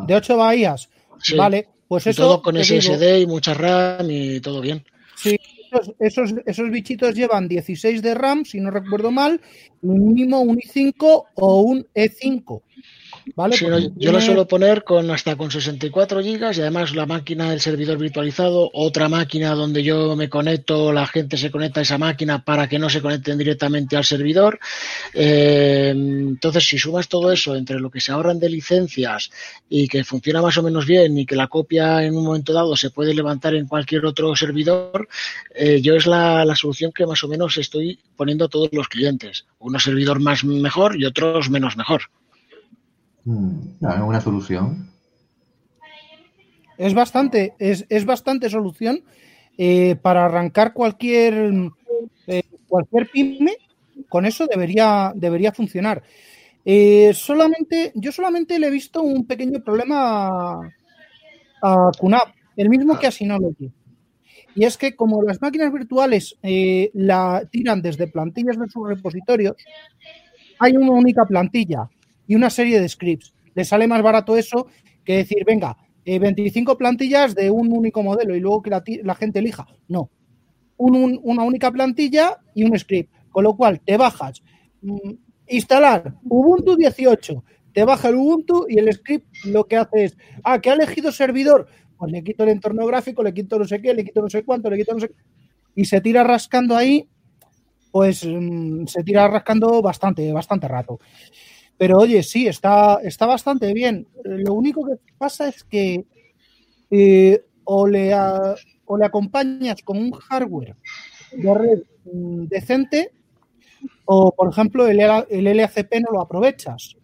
De 8 bahías. Sí. Vale, pues Y eso. todo con te digo, SSD y mucha RAM y todo bien. Sí, esos, esos, esos bichitos llevan 16 de RAM, si no recuerdo mal, un mínimo un i5 o un E5. ¿Vale? Sí, no, Porque yo tiene- lo suelo poner con hasta con 64 gigas y además la máquina del servidor virtualizado, otra máquina donde yo me conecto, la gente se conecta a esa máquina para que no se conecten directamente al servidor. Eh, entonces, si sumas todo eso entre lo que se ahorran de licencias y que funciona más o menos bien y que la copia en un momento dado se puede levantar en cualquier otro servidor, eh, yo es la, la solución que más o menos estoy poniendo a todos los clientes. Uno servidor más mejor y otros menos mejor. Mm, es una solución. Es bastante, es, es bastante solución eh, para arrancar cualquier eh, cualquier pyme, con eso debería, debería funcionar. Eh, solamente, yo solamente le he visto un pequeño problema a, QNAP, el mismo que a Synology. Y es que como las máquinas virtuales la tiran desde plantillas de sus repositorios, hay una única plantilla y una serie de scripts. Le sale más barato eso que decir, venga, eh, 25 plantillas de un único modelo y luego que la, la gente elija. No. Un- una única plantilla y un script. Con lo cual te bajas, mm, instalar Ubuntu 18, te baja el Ubuntu y el script lo que hace es, ah, que ha elegido servidor, pues le quito el entorno gráfico, le quito no sé qué, le quito no sé cuánto, le quito no sé y se tira rascando ahí, pues mm, se tira rascando bastante, bastante rato. Pero oye, sí, está, está bastante bien. Lo único que pasa es que eh, o, le o le acompañas con un hardware de red mm, decente o, por ejemplo, el, el LACP no lo aprovechas.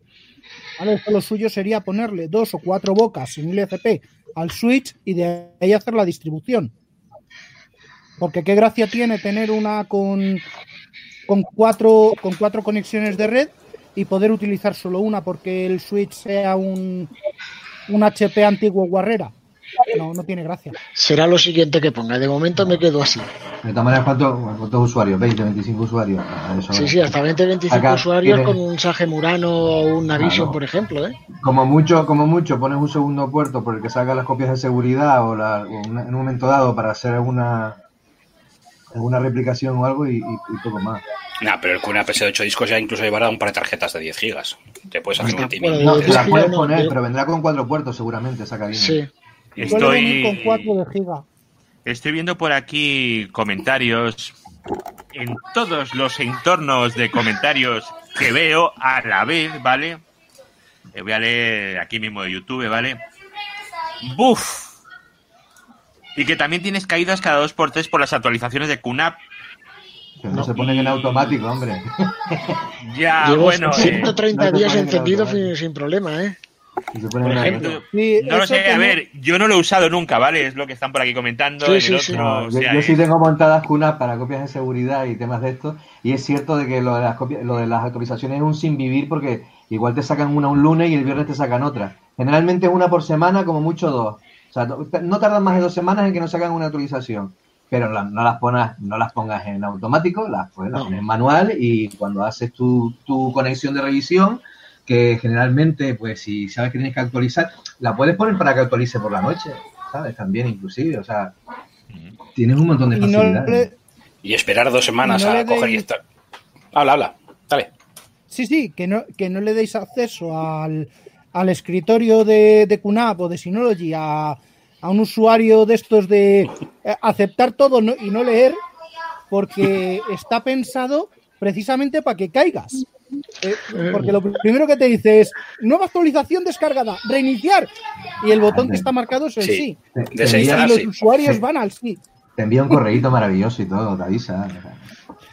¿Vale? Lo suyo sería ponerle dos o cuatro bocas en LACP al switch y de ahí hacer la distribución. Porque qué gracia tiene tener una con, con, cuatro, con cuatro conexiones de red y poder utilizar solo una porque el switch sea un, un HP antiguo guarrera. No, no tiene gracia. Será lo siguiente que ponga. De momento me quedo así. De todas maneras, ¿cuántos, cuántos usuarios? ¿20, 25 usuarios? Eso Sí, es. sí, hasta 20, 25 Acá usuarios con un Sage Murano o un Navision, Claro. por ejemplo, ¿eh? Como mucho, como mucho, pones un segundo puerto por el que salga las copias de seguridad o, la- o una- en un momento dado para hacer alguna alguna replicación o algo y, y- y poco más. Nah, pero el QNAP ese de 8 discos ya incluso llevará un par de tarjetas de 10 gigas. Te puedes hacer un multimedia. No, te la puedes no, poner, yo- pero vendrá con cuatro puertos seguramente esa cabina. Sí. Venir con Estoy, 4 de giga. estoy viendo por aquí comentarios en todos los entornos de comentarios que veo a la vez, ¿vale? Eh, voy a leer aquí mismo de YouTube, ¿vale? ¡Buf! Y que también tienes caídas cada dos por tres por las actualizaciones de QNAP. Pero no, se ponen en automático, hombre. Ya, Llevo bueno, eh, 130 no te días en encendido ¿eh? sin, problema, ¿eh? Y se ponen por en ejemplo, auto. Sí, no lo sé, a ver, yo no lo he usado nunca, ¿vale? Es lo que están por aquí comentando. Sí, en el sí, otro, sí. No, o yo, sea, yo sí tengo montadas cunas para copias de seguridad y temas de esto. Y es cierto de que lo de las copias, lo de las actualizaciones es un sin vivir porque igual te sacan una un lunes y el viernes te sacan otra. Generalmente es una por semana, como mucho dos. O sea, no no tardan más de dos semanas en que nos sacan una actualización. Pero la- no las pongas, no las pongas en automático, las, pues, las No. pones en manual y cuando haces tu, tu conexión de revisión, que generalmente, pues si sabes que tienes que actualizar, la puedes poner para que actualice por la noche, ¿sabes? También inclusive, o sea, tienes un montón de y no facilidades. le- Y esperar dos semanas Y no a coger y estar. Habla, habla. Dale. Sí, sí, que no, que no le deis acceso al, al escritorio de, de QNAP o de Synology a, a un usuario de estos de eh, aceptar todo no- y no leer, porque está pensado precisamente para que caigas. eh, porque lo primero que te dice es nueva actualización descargada, reiniciar. Y el botón que está marcado es el sí. Te- te Y los sí. usuarios Sí. van al sí. Te envía un correíto maravilloso y todo, te avisa.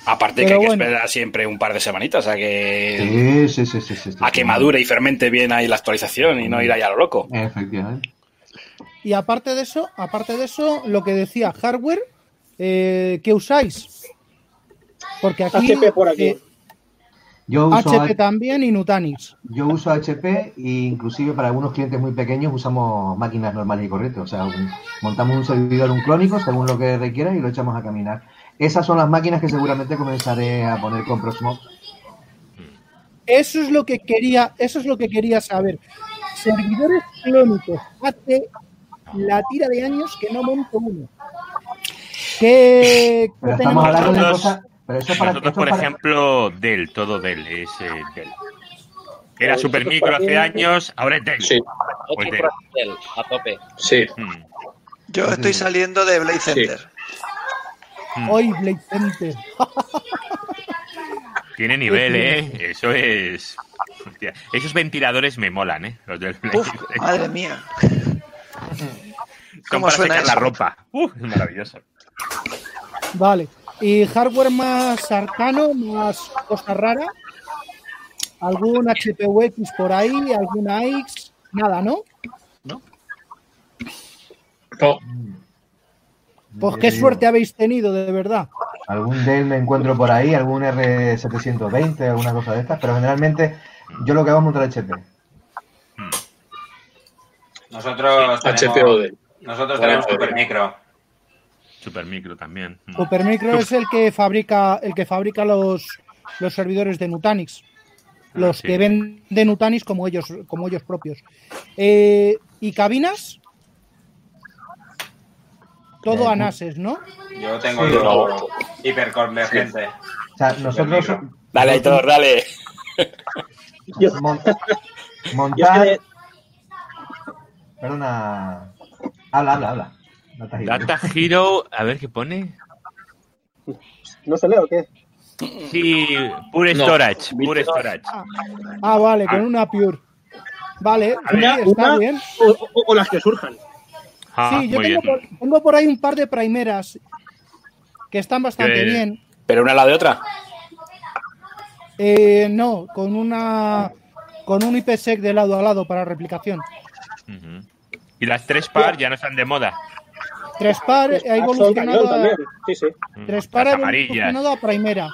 Aparte que Pero hay que esperar siempre un par de semanitas a que, Sí, sí, sí, sí, sí, sí, a que sí. madure y fermente bien ahí la actualización y no ir ahí a lo loco. Efectivamente. Y aparte de eso, aparte de eso, lo que decía hardware, eh, ¿qué usáis? Porque aquí, HP por aquí. eh, Yo uso, HP también y Nutanix. yo uso HP e inclusive para algunos clientes muy pequeños usamos máquinas normales y corrientes. O sea, un- montamos un servidor, un clónico, según lo que requiera y lo echamos a caminar. Esas son las máquinas que seguramente comenzaré a poner con Proxmox. Eso es lo que quería, eso es lo que quería saber. Servidores clónicos. Hace la tira de años que no monto uno. ¿Qué, Pero qué estamos tenemos? hablando de Nosotros- cosas... Pero eso para, Nosotros, eso por para- ejemplo, Dell, todo Dell, es eh, Dell. Era Pues Supermicro hace años, ahora es Dell. Sí, Pues Dell. A tope. sí. Mm, Yo estoy saliendo de Blade Center. Hoy Blade Center. Tiene nivel, ¿eh? Eso es... Hostia, Esos ventiladores me molan, ¿eh? Los del Play. Uf, madre mía. Son ¿Cómo para suena secar la ropa. Uf, es maravilloso. Vale. ¿Y hardware más arcano, más cosa rara? ¿Algún HPUX por ahí? ¿Alguna X? Nada, ¿no? No, Pues qué Eh, suerte habéis tenido, de verdad. Algún Dell me encuentro por ahí, algún R720, alguna cosa de estas, pero generalmente yo lo que hago es montar HP. Nosotros tenemos, HP o Dell. nosotros tenemos Supermicro. Supermicro también. Mm. Supermicro es el que fabrica, el que fabrica los, los servidores de Nutanix. Los Ah, sí. que venden Nutanix como ellos, como ellos propios. Eh, ¿Y cabinas? Todo Eh, ANASes, ¿no? Yo tengo Sí. yo hiperconvergente. O sea, nosotros. Dale, Aitor, dale. Yo, mon- yo es montar... que de- Perdona. Habla, habla, habla. Data Hero. Data Hero, a ver qué pone. no se lee o qué. Sí, Pure No. Storage, Pure Storage. Ah, vale, con una Pure. Vale, sí, está una bien. o, o- o las que surjan. Ah, Sí, yo muy tengo bien. por, tengo por ahí un par de primeras que están bastante bien. Pero una a la de otra. Eh, no, con una con un IPsec de lado a lado para replicación. Y las tres par ya no están de moda. Tres par ha evolucionado cañón a, también. Sí, sí. Mm, tres par ha evolucionado a primera.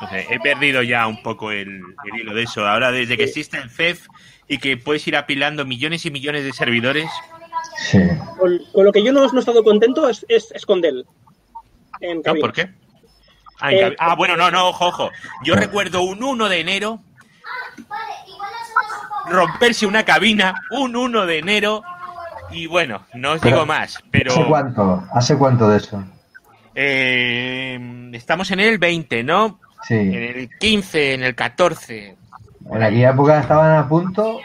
No sé, he perdido ya un poco el, el hilo de eso. Ahora, desde que existe el FEF y que puedes ir apilando millones y millones de servidores, Sí. Con, con lo que yo no, no he estado contento es, es, es con Dell. En ¿no? ¿Por qué? Ah, en Eh, ah, bueno, no, no, ojo, ojo. Yo recuerdo un 1 de enero romperse una cabina, un 1 de enero, y bueno, no os Pero- digo más, pero ¿Hace cuánto? ¿Hace cuánto de eso? eh, estamos en el 20, ¿no? En Sí. el 15, en el 14. En aquella época estaban a punto,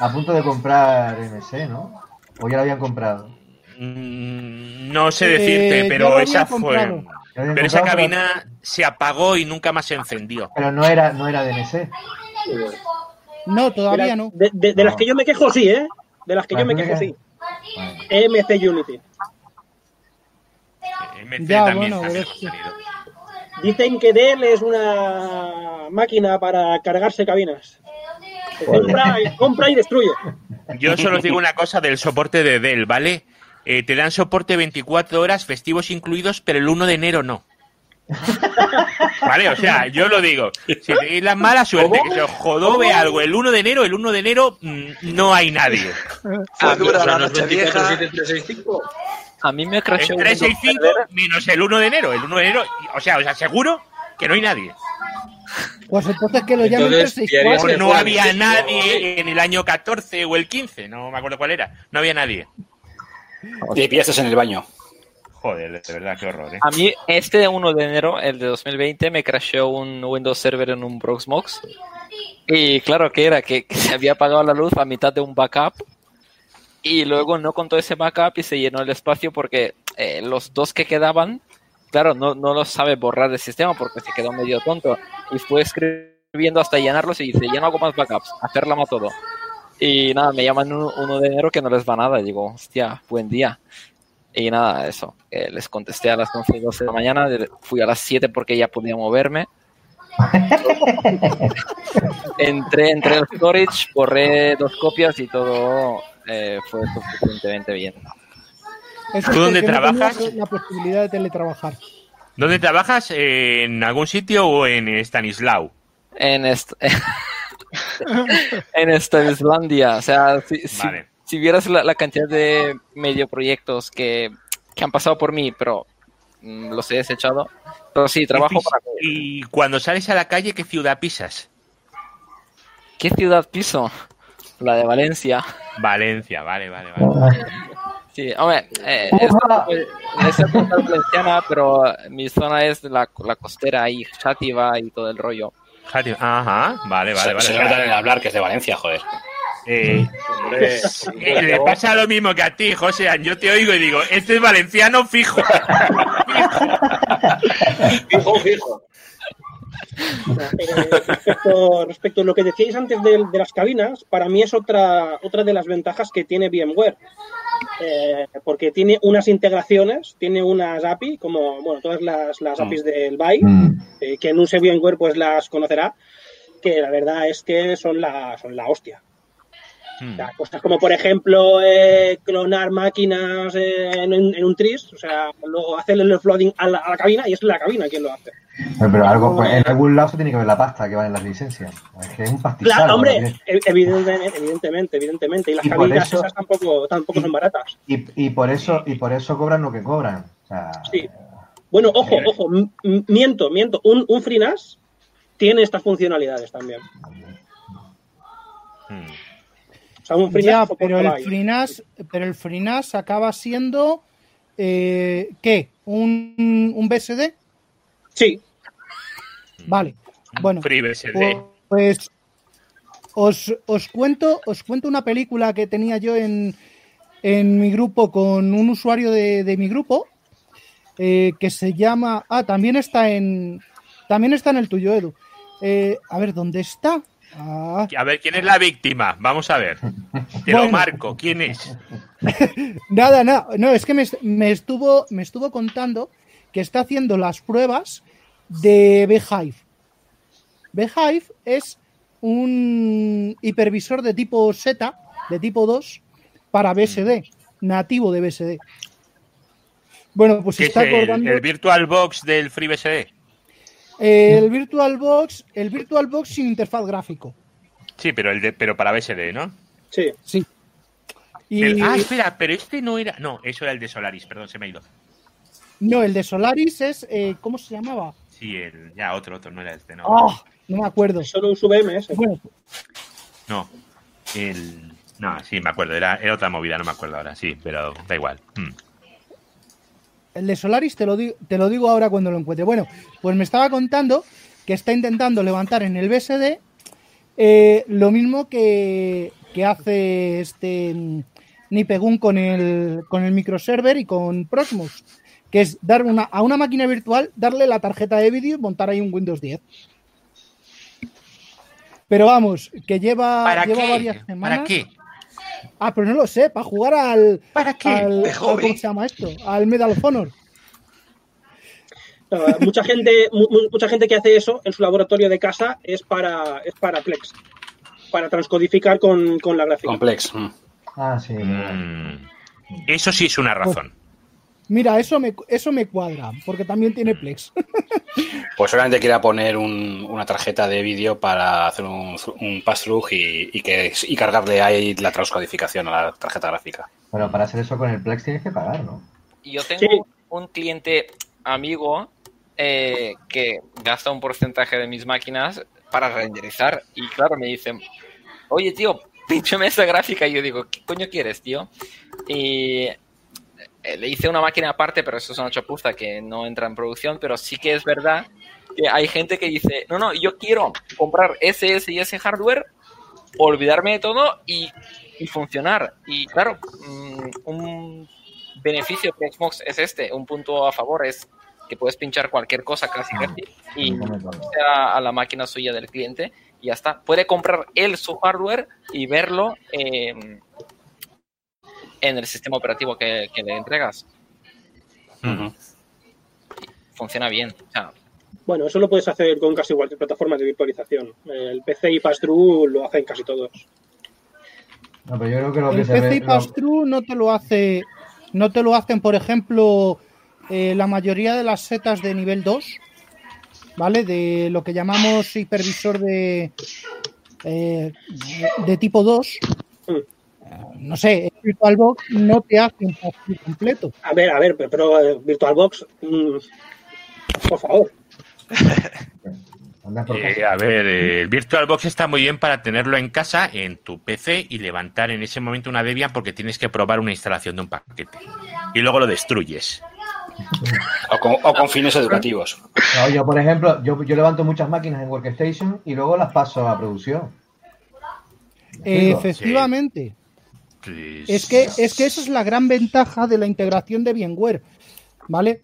a punto de comprar MC, ¿no? O ya lo habían comprado. Mm, No sé Eh, decirte, pero esa fue. Pero esa cabina se apagó y nunca más se encendió. Pero no era, no era de MC. No, todavía Era- no. De, de- de las que yo me quejo, sí, ¿eh? De las que yo me quejo, sí. MC Unity. MC Ya, también bueno, es ha que- salido. Dicen que Dell es una máquina para cargarse cabinas. Compra, y- compra y destruye. Yo solo os digo una cosa del soporte de Dell, ¿vale? Eh, te dan soporte 24 horas, festivos incluidos, pero el 1 de enero no. Vale, o sea, yo lo digo. Si tenéis la mala suerte que se os jodobe algo el 1 de enero, el 1 de enero mm, no hay nadie. Dura O sea, la ¿no es noche 24, vieja. 7, 365? A mí me Es crashó un 365 menos el 1 de enero. El 1 de enero, o sea, os aseguro que no hay nadie. Pues entonces que lo llamen Entonces, 364. pillarías O no había nadie en el año 14 o el 15, no me acuerdo cuál era. No había nadie. Y pillaste en el baño. Joder, de verdad, qué horror, ¿eh? A mí, este 1 de enero, el de 2020, me crashó un Windows Server en un Proxmox. Y claro que era que, que se había apagado la luz a mitad de un backup. Y luego no contó ese backup y se llenó el espacio porque eh, los dos que quedaban claro, no, no lo sabe borrar del sistema porque se quedó medio tonto. Y fue escribiendo hasta llenarlos y dice, ya no hago más backups, hacerla todo. Y nada, me llaman uno, uno de enero que no les va nada. Y digo, hostia, buen día. Y nada, eso. eh, les contesté a las 11 y 12 de la mañana. Fui a las 7 porque ya podía moverme. entré, entré al storage, borré dos copias y todo eh, fue suficientemente bien. Eso ¿Tú dónde no trabajas? la posibilidad de teletrabajar. ¿Dónde trabajas? ¿En algún sitio o en Stanislao? En, est- en Stanislandia. O sea, si, si- Vale. si vieras la, la cantidad de medio proyectos que, que han pasado por mí, pero mm, los he desechado. Pero sí, trabajo y, para... y cuando sales a la calle, ¿qué ciudad pisas? ¿Qué ciudad piso? La de Valencia. Valencia, vale, vale, vale. Sí, hombre, eh, es, es la capital valenciana, pero mi zona es la, la costera y Chátiva y todo el rollo. Jati- Ajá, vale, vale, Se- vale. se nota en el hablar que es de Valencia, joder. Eh, eh, le pasa lo mismo que a ti, José. Yo te oigo y digo, este es valenciano fijo. fijo, fijo. Respecto, respecto a lo que decíais antes de, de las cabinas, para mí es otra, otra de las ventajas que tiene VMware. Eh, porque tiene unas integraciones, tiene unas API, como bueno, todas las, las Mm. APIs del BY, Mm. eh, que en un VMware pues las conocerá, que la verdad es que son la, son la hostia. O sea, cosas como, por ejemplo, eh, clonar máquinas eh, en, un- en un tris, o sea, luego hacerle el flooding a la, a la cabina y es la cabina quien lo hace. Pero, pero algo, pues, en algún lado se tiene que ver la pasta que valen las licencias. Es que es un pastizal. Claro, hombre, evidentemente, evidentemente, evidentemente. Y las Y cabinas eso- esas tampoco, tampoco son baratas. Y, y por eso y por eso cobran lo que cobran. O sea, Sí. Bueno, ojo, Eh. ojo, miento, miento. Un, un FreeNAS tiene estas funcionalidades también. O sea, un FreeNAS Ya, soporta pero el. FreeNAS, pero el FreeNAS acaba siendo eh, ¿qué? ¿Un, un BSD? Sí. Vale. Bueno, FreeBSD. pues os, os cuento, os cuento una película que tenía yo en, en mi grupo con un usuario de, de mi grupo eh, que se llama. Ah, también está en. También está en el tuyo, Edu. Eh, a ver, ¿dónde está? Ah, A ver, ¿quién es la víctima? Vamos a ver. Te lo marco. ¿Quién es? Nada, nada. No, es que me, me estuvo, me estuvo contando que está haciendo las pruebas de Beehive. Beehive es un hipervisor de tipo Z, de tipo 2, para BSD, nativo de BSD. Bueno, pues ¿Qué es está el, Mm. acordando el VirtualBox del FreeBSD? El VirtualBox, el VirtualBox sin interfaz gráfico. Sí, pero el de, pero para BSD, ¿no? Sí. Sí. Y Pero- ah, espera, pero este no era. No, eso era el de Solaris, perdón, se me ha ido. no, el de Solaris es, eh, ¿cómo se llamaba? Sí, el, ya otro, otro, no era este, no. Ah, no me acuerdo. Solo un VMS. Bueno, No. El. No, sí, me acuerdo, era, era otra movida, no me acuerdo ahora, sí, pero da igual. Mm. El de Solaris te lo, digo, te lo digo ahora cuando lo encuentre. Bueno, pues me estaba contando que está intentando levantar en el BSD eh, lo mismo que, que hace este mm, Nipegun con el, con el microserver y con Proxmox, que es dar una, a una máquina virtual, darle la tarjeta de vídeo y montar ahí un Windows 10. Pero vamos, que lleva, ¿Para lleva qué? varias semanas. ¿Para qué? Ah, pero no lo sé, para jugar al. ¿Para qué? al- De al- hobby. ¿Cómo se llama esto? Al Medal of Honor. No, mucha gente, mu- mu- mucha gente que hace eso en su laboratorio de casa es para, es para Plex, para transcodificar con, con la gráfica. Complex. mm. Ah, sí. Mm. Eso sí es una razón. Mira, eso me, eso me cuadra, porque también tiene Plex. Pues solamente quiera poner un- una tarjeta de vídeo para hacer un, un pass-through y, y que, y cargarle ahí la transcodificación a la tarjeta gráfica. Bueno, para hacer eso con el Plex tienes que pagar, ¿no? Y yo tengo Sí. un cliente amigo eh, que gasta un porcentaje de mis máquinas para renderizar. Y claro, me dicen, oye, tío, pínchame esta gráfica. Y yo digo, ¿qué coño quieres, tío? Y eh, le hice una máquina aparte, pero eso es una chapuza que no entra en producción. Pero sí que es verdad que hay gente que dice, no, no, yo quiero comprar ese, ese y ese hardware, olvidarme de todo y, y funcionar. Y claro, mm, un beneficio de Xbox es este, un punto a favor es que puedes pinchar cualquier cosa casi casi y a, a la máquina suya del cliente y ya está. Puede comprar él su hardware y verlo eh, en el sistema operativo que, que le entregas. Funciona bien. O sea, Bueno, eso lo puedes hacer con casi cualquier plataforma de virtualización. El PC y Pass-Through lo hacen casi todos. No, pero yo creo que lo que El se PC ve. y lo- Pass-Through no te lo hace, no te lo hacen, por ejemplo, eh, la mayoría de las setas de nivel 2, ¿vale? De lo que llamamos hipervisor de, eh, de, de tipo 2. Eh, No sé, el VirtualBox no te hace un pass-through completo. A ver, a ver, pero, pero, eh, VirtualBox, mm, por favor. Eh, a ver, eh, el VirtualBox está muy bien para tenerlo en casa, en tu PC y levantar en ese momento una Debian porque tienes que probar una instalación de un paquete. Y luego lo destruyes. O con, o con fines educativos. No, yo, por ejemplo, yo, yo levanto muchas máquinas en Workstation y luego las paso a producción. Digo, Efectivamente. Es que, es que esa es la gran ventaja de la integración de VMware, ¿vale?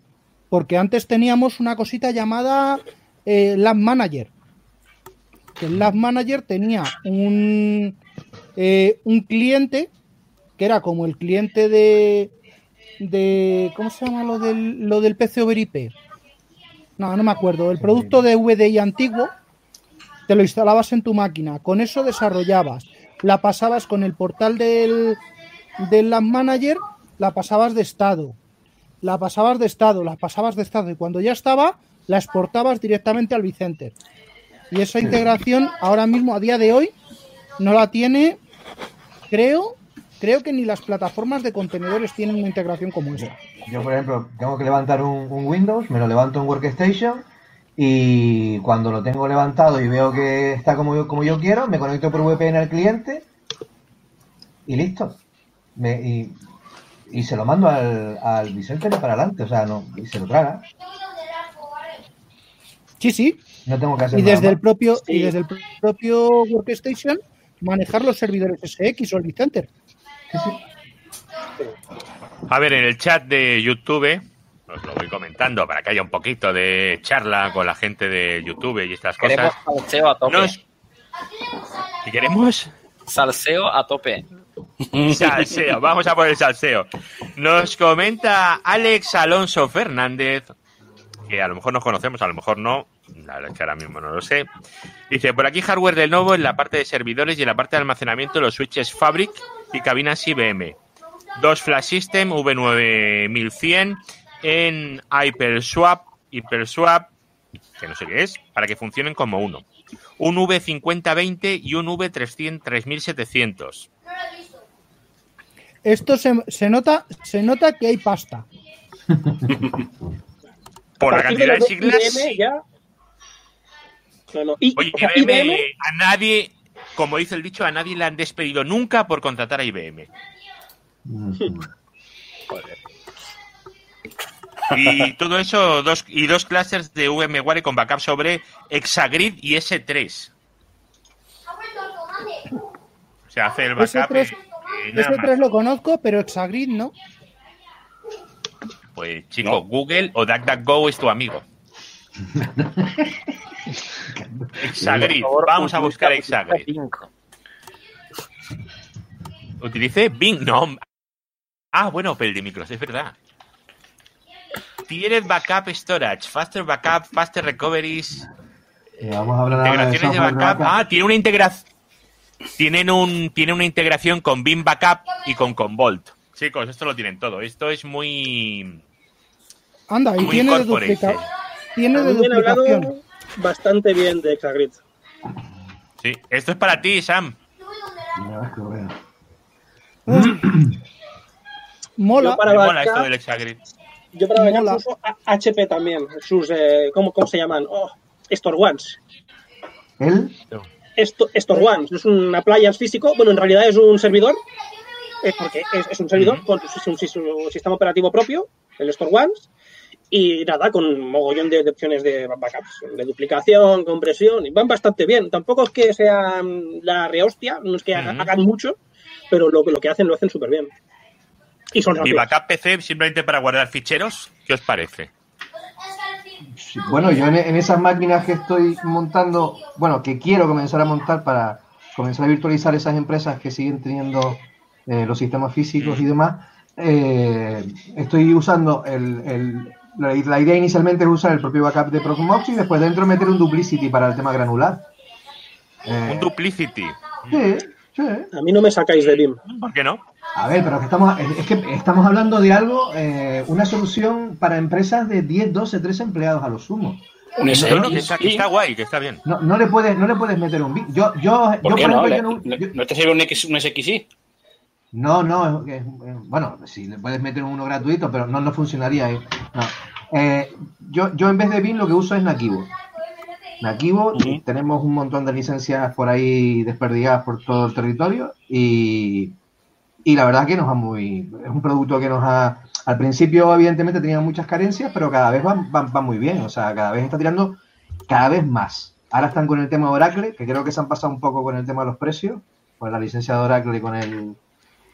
Porque antes teníamos una cosita llamada eh, Lab Manager. Que el Lab Manager tenía un, eh, un cliente que era como el cliente de, de ¿cómo se llama lo del, lo del PC over IP? No, no me acuerdo. El producto de VDI antiguo te lo instalabas en tu máquina. Con eso desarrollabas. La pasabas con el portal del, del Lab Manager, la pasabas de estado. La pasabas de estado, la pasabas de estado. Y cuando ya estaba, la exportabas directamente al Vicenter. Y esa integración, ahora mismo, a día de hoy, no la tiene, creo, creo que ni las plataformas de contenedores tienen una integración como esa. Yo, por ejemplo, tengo que levantar un, un Windows, me lo levanto en Workstation y cuando lo tengo levantado y veo que está como yo, como yo quiero, me conecto por VPN al cliente y listo. Me- y, y se lo mando al, al Vicente para adelante, o sea, no, y se lo traga. Sí, sí. No tengo que hacer Y nada desde el propio, y desde el propio Workstation, manejar los servidores SX o el Vicenter. A ver, en el chat de YouTube, os lo voy comentando para que haya un poquito de charla con la gente de YouTube y estas queremos cosas. salseo a tope. Nos- ¿Qué queremos? Salseo a tope. Salseo, vamos a por el salseo. Nos comenta Alex Alonso Fernández, que a lo mejor nos conocemos, a lo mejor no, la verdad es que ahora mismo no lo sé. Dice, por aquí hardware de nuevo en la parte de servidores y en la parte de almacenamiento los switches Fabric y cabinas IBM. Dos Flash System V9100 en HyperSwap, HyperSwap, que no sé qué es, para que funcionen como uno. Un V5020 y un V300 3700. Esto se, se nota, se nota que hay pasta. Por la cantidad de siglas, IBM ya. No, no. Y, Oye, IBM, IBM, a nadie, como dice el dicho, a nadie le han despedido nunca por contratar a IBM. Y todo eso, dos, y dos clusters de VMware con backup sobre Exagrid y S3. O sea, hace el backup. S3, en- en nada más. S3 lo conozco, pero Exagrid no. Pues chico, Google o DuckDuckGo es tu amigo. Exagrid. Vamos a buscar Exagrid. Utilice Bing, no. Ah, bueno, pero el de Microsoft, es verdad. Tiered Backup Storage, Faster Backup, Faster Recoveries, Eh, vamos a hablar de integraciones de backup. backup. Ah, tiene una integración. Tienen un, tiene una integración con Bing Backup y con Convolt. Chicos, esto lo tienen todo. Esto es muy. Anda, y Muy tiene de, duplica- tiene de duplicación. bastante bien de Exagrid. Sí, esto es para ti, Sam. Mola. Yo para Me mola esto del Exagrid. Yo para backup Mola. uso a- HP también, sus, eh, ¿cómo, ¿cómo se llaman? Oh, Store Ones. ¿Él? Esto, Store Ones es un appliance físico, bueno, en realidad es un servidor, eh, porque es, es un servidor con su, su- su sistema operativo propio, el Store Ones, y nada, con un mogollón de, de opciones de backups, de duplicación, compresión, y van bastante bien. Tampoco es que sean la rehostia, no es que hagan mucho, pero lo, que- lo que hacen lo hacen súper bien. Y son backup PC simplemente para guardar ficheros, ¿qué os parece? Sí, Bueno, yo en, en esas máquinas que estoy montando, bueno, que quiero comenzar a montar para comenzar a virtualizar esas empresas que siguen teniendo eh, los sistemas físicos y demás, eh, estoy usando el, el- la, la idea inicialmente es usar el propio backup de Proxmox y después dentro meter un duplicity para el tema granular. Eh, Un duplicity. sí, sí. A mí no me sacáis de BIM. ¿Por qué no? A ver, pero que estamos, es que estamos hablando de algo, eh, una solución para empresas de 10, 12, 13 empleados a lo sumo. Un No, SX. no, que está, que está guay, que está bien. No, no le puedes, no le puedes meter un bit. Yo, yo, yo ¿Por qué por no? ejemplo, Le- yo no- ¿No, no te sirve un, X, un SXI? No, no, es que, eh, bueno, si le puedes meter uno gratuito, pero no, no funcionaría ahí. No. Eh, yo, yo en vez de BIM lo que uso es Nakivo. Nakivo, Ujú. tenemos un montón de licencias por ahí desperdigadas por todo el territorio y, y la verdad que nos ha muy, es un producto que nos ha, al principio evidentemente tenía muchas carencias, pero cada vez va, va- va muy bien, o sea, cada vez está tirando cada vez más. Ahora están con el tema de Oracle, que creo que se han pasado un poco con el tema de los precios, con la licencia de Oracle y con el,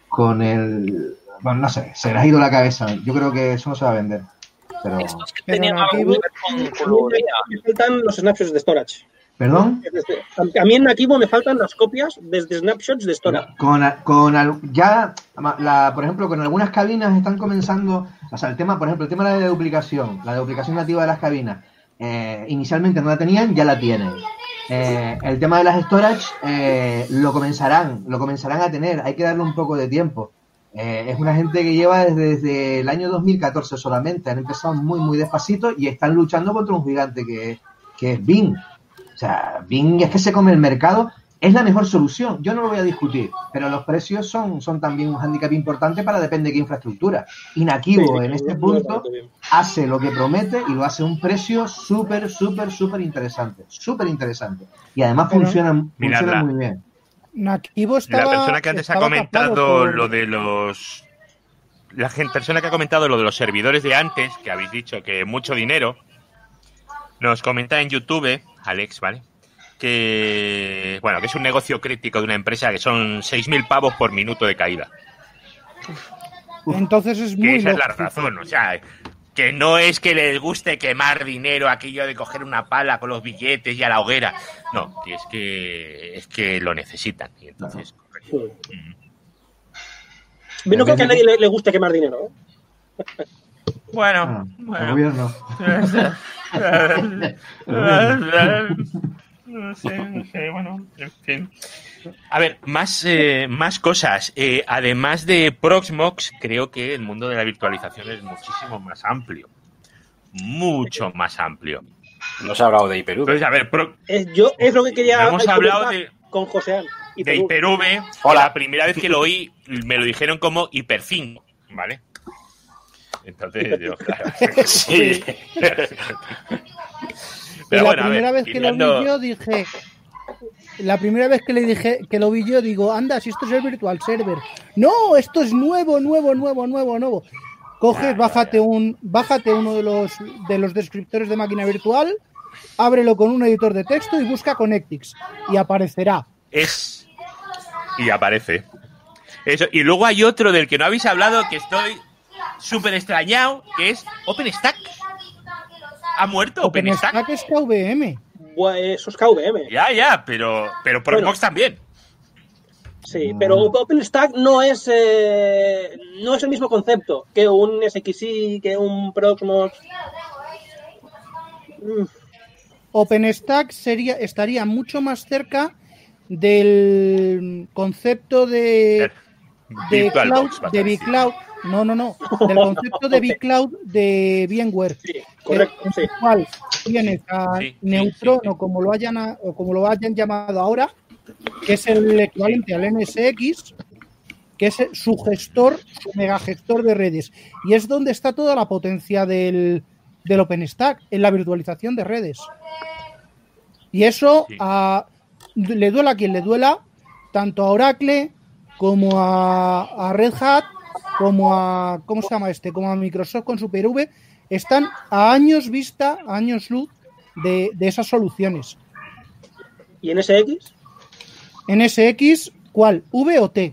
con el, bueno, no sé, se les ha ido la cabeza. Yo creo que eso no se va a vender. Pero, Estos que Pero tenían algo que ver con, con Me faltan los snapshots de storage. Perdón. A mí en Nakivo me faltan las copias desde snapshots de storage. Con, con ya, la, por ejemplo, con algunas cabinas están comenzando, o sea, el tema, por ejemplo, el tema de la duplicación, la duplicación nativa de las cabinas, eh, inicialmente no la tenían, ya la tienen. Eh, el tema de las storage eh, lo comenzarán, lo comenzarán a tener, hay que darle un poco de tiempo. Eh, es una gente que lleva desde, desde el año 2014 solamente, han empezado muy, muy despacito y están luchando contra un gigante que, que es Bing. O sea, Bing es que se come el mercado, es la mejor solución, yo no lo voy a discutir, pero los precios son, son también un hándicap importante para depende de qué infraestructura. Y Nakivo Sí, en este punto hace lo que promete y lo hace a un precio súper, súper, súper interesante, súper interesante. Y además Pero- funciona, funciona Miradla. muy bien. Nakivo La estaba. persona que antes ha estaba comentado por- lo de los. La gen- persona que ha comentado lo de los servidores de antes, que habéis dicho que mucho dinero, nos comenta en YouTube, Alex, ¿vale? Que. Bueno, que es un negocio crítico de una empresa que son 6.000 pavos por minuto de caída. Entonces es Que muy esa es la razón, o sea. Que no es que les guste quemar dinero, aquello de coger una pala con los billetes y a la hoguera. No, es que es que lo necesitan. Y entonces, Yo no creo que a nadie le, le guste quemar dinero. ¿eh? Bueno, Ah, el bueno. gobierno. No sé, no sé, bueno, en fin. A ver, más, eh, más cosas. Eh, además de Proxmox, creo que el mundo de la virtualización es muchísimo más amplio. Mucho más amplio. No se ha hablado de Hyper-V. Entonces, a ver, Pro- Es, yo es lo que quería hemos hablado de, con Joseán. Y de. Hyper-V. Hola. La primera vez que lo oí, me lo dijeron como Hyper-5, ¿vale? Entonces, yo, claro. Sí. Y Pero la bueno, a primera ver, vez que lo vi yo dije. La primera vez que le dije que lo vi yo, digo, anda, si esto es el virtual server. No, esto es nuevo, nuevo, nuevo, nuevo, nuevo. Coges, bájate un, bájate uno de los de los descriptores de máquina virtual, ábrelo con un editor de texto y busca Connectix. Y aparecerá. es y aparece. Eso. Y luego hay otro del que no habéis hablado que estoy súper extrañado, que es OpenStack. ¿Ha muerto OpenStack? OpenStack es KVM. Buah, Eso es KVM. Ya, ya, pero, pero Proxmox Bueno. también. Sí, pero OpenStack no es eh, no es el mismo concepto que un SXI, que un Proxmox. Mm, OpenStack sería, estaría mucho más cerca del concepto de, de cloud, de decir. Bcloud. No, no, no. Del concepto de Bcloud de VMware. Sí, correcto, en sí. el cual tienes a Sí, sí, Neutron sí, sí. o como lo hayan a- o como lo hayan llamado ahora, que es el equivalente al NSX, que es su gestor, su megagestor de redes. Y es donde está toda la potencia del, del OpenStack, en la virtualización de redes. Y eso Sí. a- le duela a quien le duela, tanto a Oracle como a, a Red Hat, como a, ¿cómo se llama este? Como a Microsoft con Super V, están a años vista, a años luz de, de esas soluciones. ¿Y en SX? NSX, ¿cuál? ¿V o T?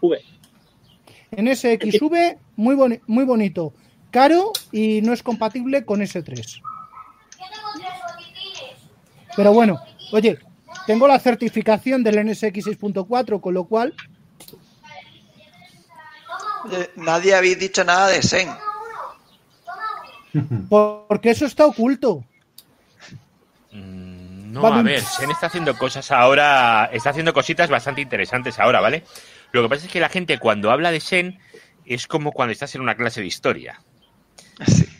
V. NSXV, muy, boni- muy bonito. caro y no es compatible con S3. Pero bueno, oye, tengo la certificación del NSX 6.4, con lo cual Oye, Nadie habéis dicho nada de Sen. porque eso está oculto. No, Vale. a ver, Sen está haciendo cosas ahora, está haciendo cositas bastante interesantes ahora, ¿vale? Lo que pasa es que la gente cuando habla de Sen es como cuando estás en una clase de historia.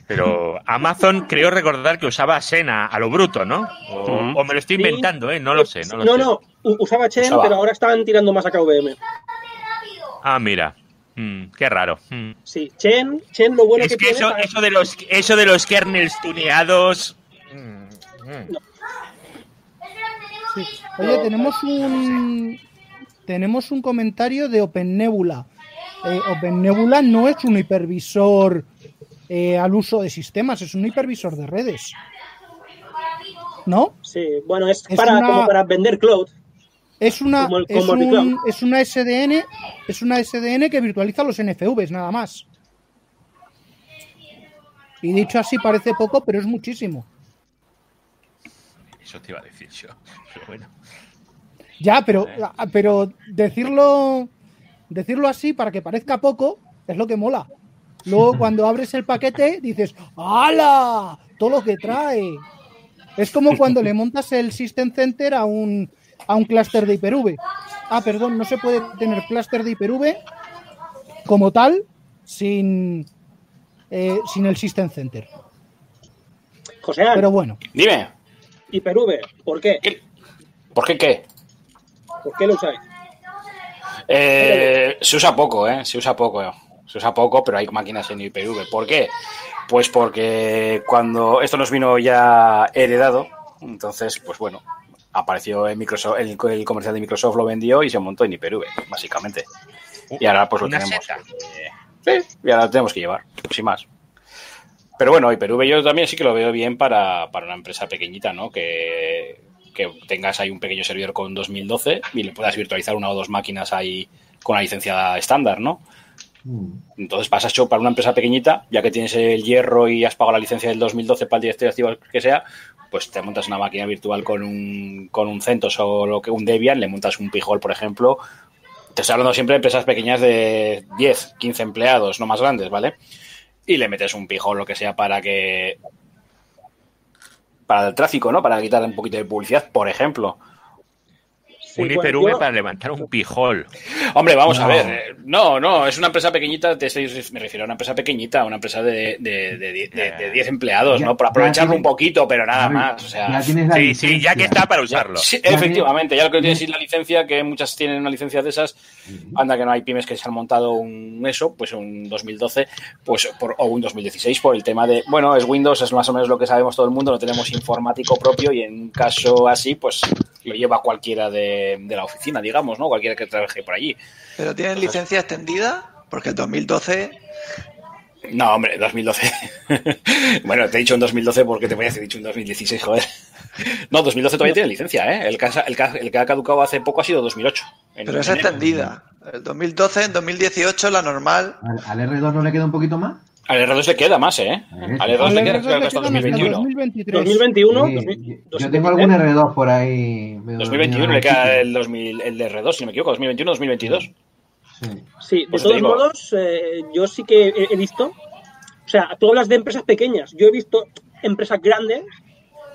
Pero Amazon creo recordar que usaba Sen a, a lo bruto, ¿no? O, me lo estoy Sí. inventando, ¿eh? No lo sé, no lo No, sé. no, usaba Chen, Usaba. pero ahora están tirando más a KVM. Ah, mira. Mm, qué raro. Mm. Sí, Chen, Chen lo bueno es que, que tiene eso, para- eso de los eso de los kernels tuneados. mm, mm. Sí. Oye, tenemos un tenemos un comentario de OpenNebula. Eh, OpenNebula no es un hipervisor eh, al uso de sistemas, es un hipervisor de redes. ¿No? Sí, bueno, es, Es para, una- como para vender cloud. Es una, Como el- es, como un- es una SDN, es una SDN que virtualiza los NFVs, nada más. Y dicho así parece poco, pero es muchísimo. Eso te iba a decir yo. Pero bueno. Ya, pero, ah, pero decirlo, decirlo así para que parezca poco es lo que mola. Luego cuando abres el paquete dices, ¡hala! Todo lo que trae. Es como cuando le montas el System Center a un, a un clúster de Hyper-V. Ah, perdón, no se puede tener clúster de Hyper-V como tal sin, eh, sin el System Center. José, Pero bueno, Dime, Hyper-V, ¿por qué? ¿por qué qué? ¿Por qué lo usáis? Eh, se usa poco, ¿eh? Se usa poco. Se usa poco, pero hay máquinas en IPV. ¿Por qué? Pues porque cuando esto nos vino ya heredado, entonces, pues bueno, apareció en Microsoft, el, el comercial de Microsoft lo vendió y se montó en IPV, básicamente. Y ahora pues lo Una tenemos. eh, sí, y ahora lo tenemos que llevar, sin más. Pero bueno, IPV yo también sí que lo veo bien para, para una empresa pequeñita, ¿no? Que, que tengas ahí un pequeño servidor con 2012 y le puedas virtualizar una o dos máquinas ahí con la licencia estándar, ¿no? Entonces pasas hecho para una empresa pequeñita, ya que tienes el hierro y has pagado la licencia del 2012 para el directorio activo que sea, pues te montas una máquina virtual con un, con un CentOS o lo que un Debian, le montas un Pijol, por ejemplo. Te estoy hablando siempre de empresas pequeñas de 10, 15 empleados, no más grandes, ¿vale? Y le metes un Pijol, lo que sea, para que... Para el tráfico, ¿no? Para quitar un poquito de publicidad, por ejemplo. Un bueno, IPV yo- para levantar un pijol. Hombre, vamos a No. ver. eh, No, no, es una empresa pequeñita, te estoy- me refiero a una empresa pequeñita, una empresa de 10 de, de, de- de 10 empleados, Ya- ¿no? Para ya aprovecharlo tiene- un poquito, pero nada A ver, más. O sea, ya tienes la Sí, sí, ya que está para usarlo. Sí, Ya efectivamente, ya lo que tienes es la licencia, que muchas tienen una licencia de esas, anda que no hay pymes que se han montado un eso, pues un 2012, pues por, o un 2016 por el tema de, bueno, es Windows, es más o menos lo que sabemos todo el mundo, no tenemos informático propio y en un caso así, pues lo lleva cualquiera de, de la oficina, digamos, ¿no? Cualquiera que trabaje por allí. ¿Pero tienen licencia extendida? Porque el 2012... No, hombre, 2012. bueno, te he dicho en 2012 porque te voy a decir dicho en 2016, joder. No, 2012 todavía tiene licencia, ¿eh? El que, ha- el que ha- el que ha caducado hace poco ha sido 2008. En- Pero es extendida. El 2012, en 2018, la normal. ¿Al, al R2 no le queda un poquito más? Al R2 le queda más, ¿eh? Al R2 Al le queda R2 creo que le hasta quedan hasta 2021. 2023. 2021, Sí, 2000, yo tengo algún R2 por ahí. medio 2021 dormido le queda el, 2000, el de R2, si no me equivoco, 2021, 2022. Sí. Sí, de Pues te todos digo. modos, eh, yo sí que he, he visto. O sea, tú hablas de empresas pequeñas. Yo he visto empresas grandes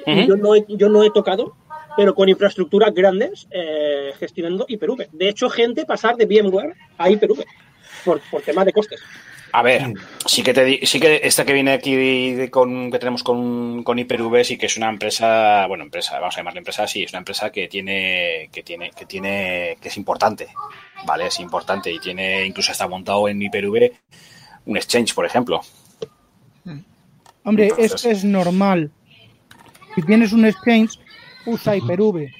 y yo, no he, yo no he tocado, pero con infraestructuras grandes eh, gestionando Hyper-V. De hecho, gente pasar de VMware a Hyper-V por, por temas de costes. A ver, sí que te di- sí que esta que viene aquí con que tenemos con, con Hyper-V sí que es una empresa, bueno, empresa, vamos a llamarla empresa, sí, es una empresa que tiene, que tiene, que tiene, que es importante, ¿vale? Es importante y tiene, incluso está montado en Hyper-V un exchange, por ejemplo. Hombre, Entonces- es, es normal. Si tienes un exchange, usa Hyper-V.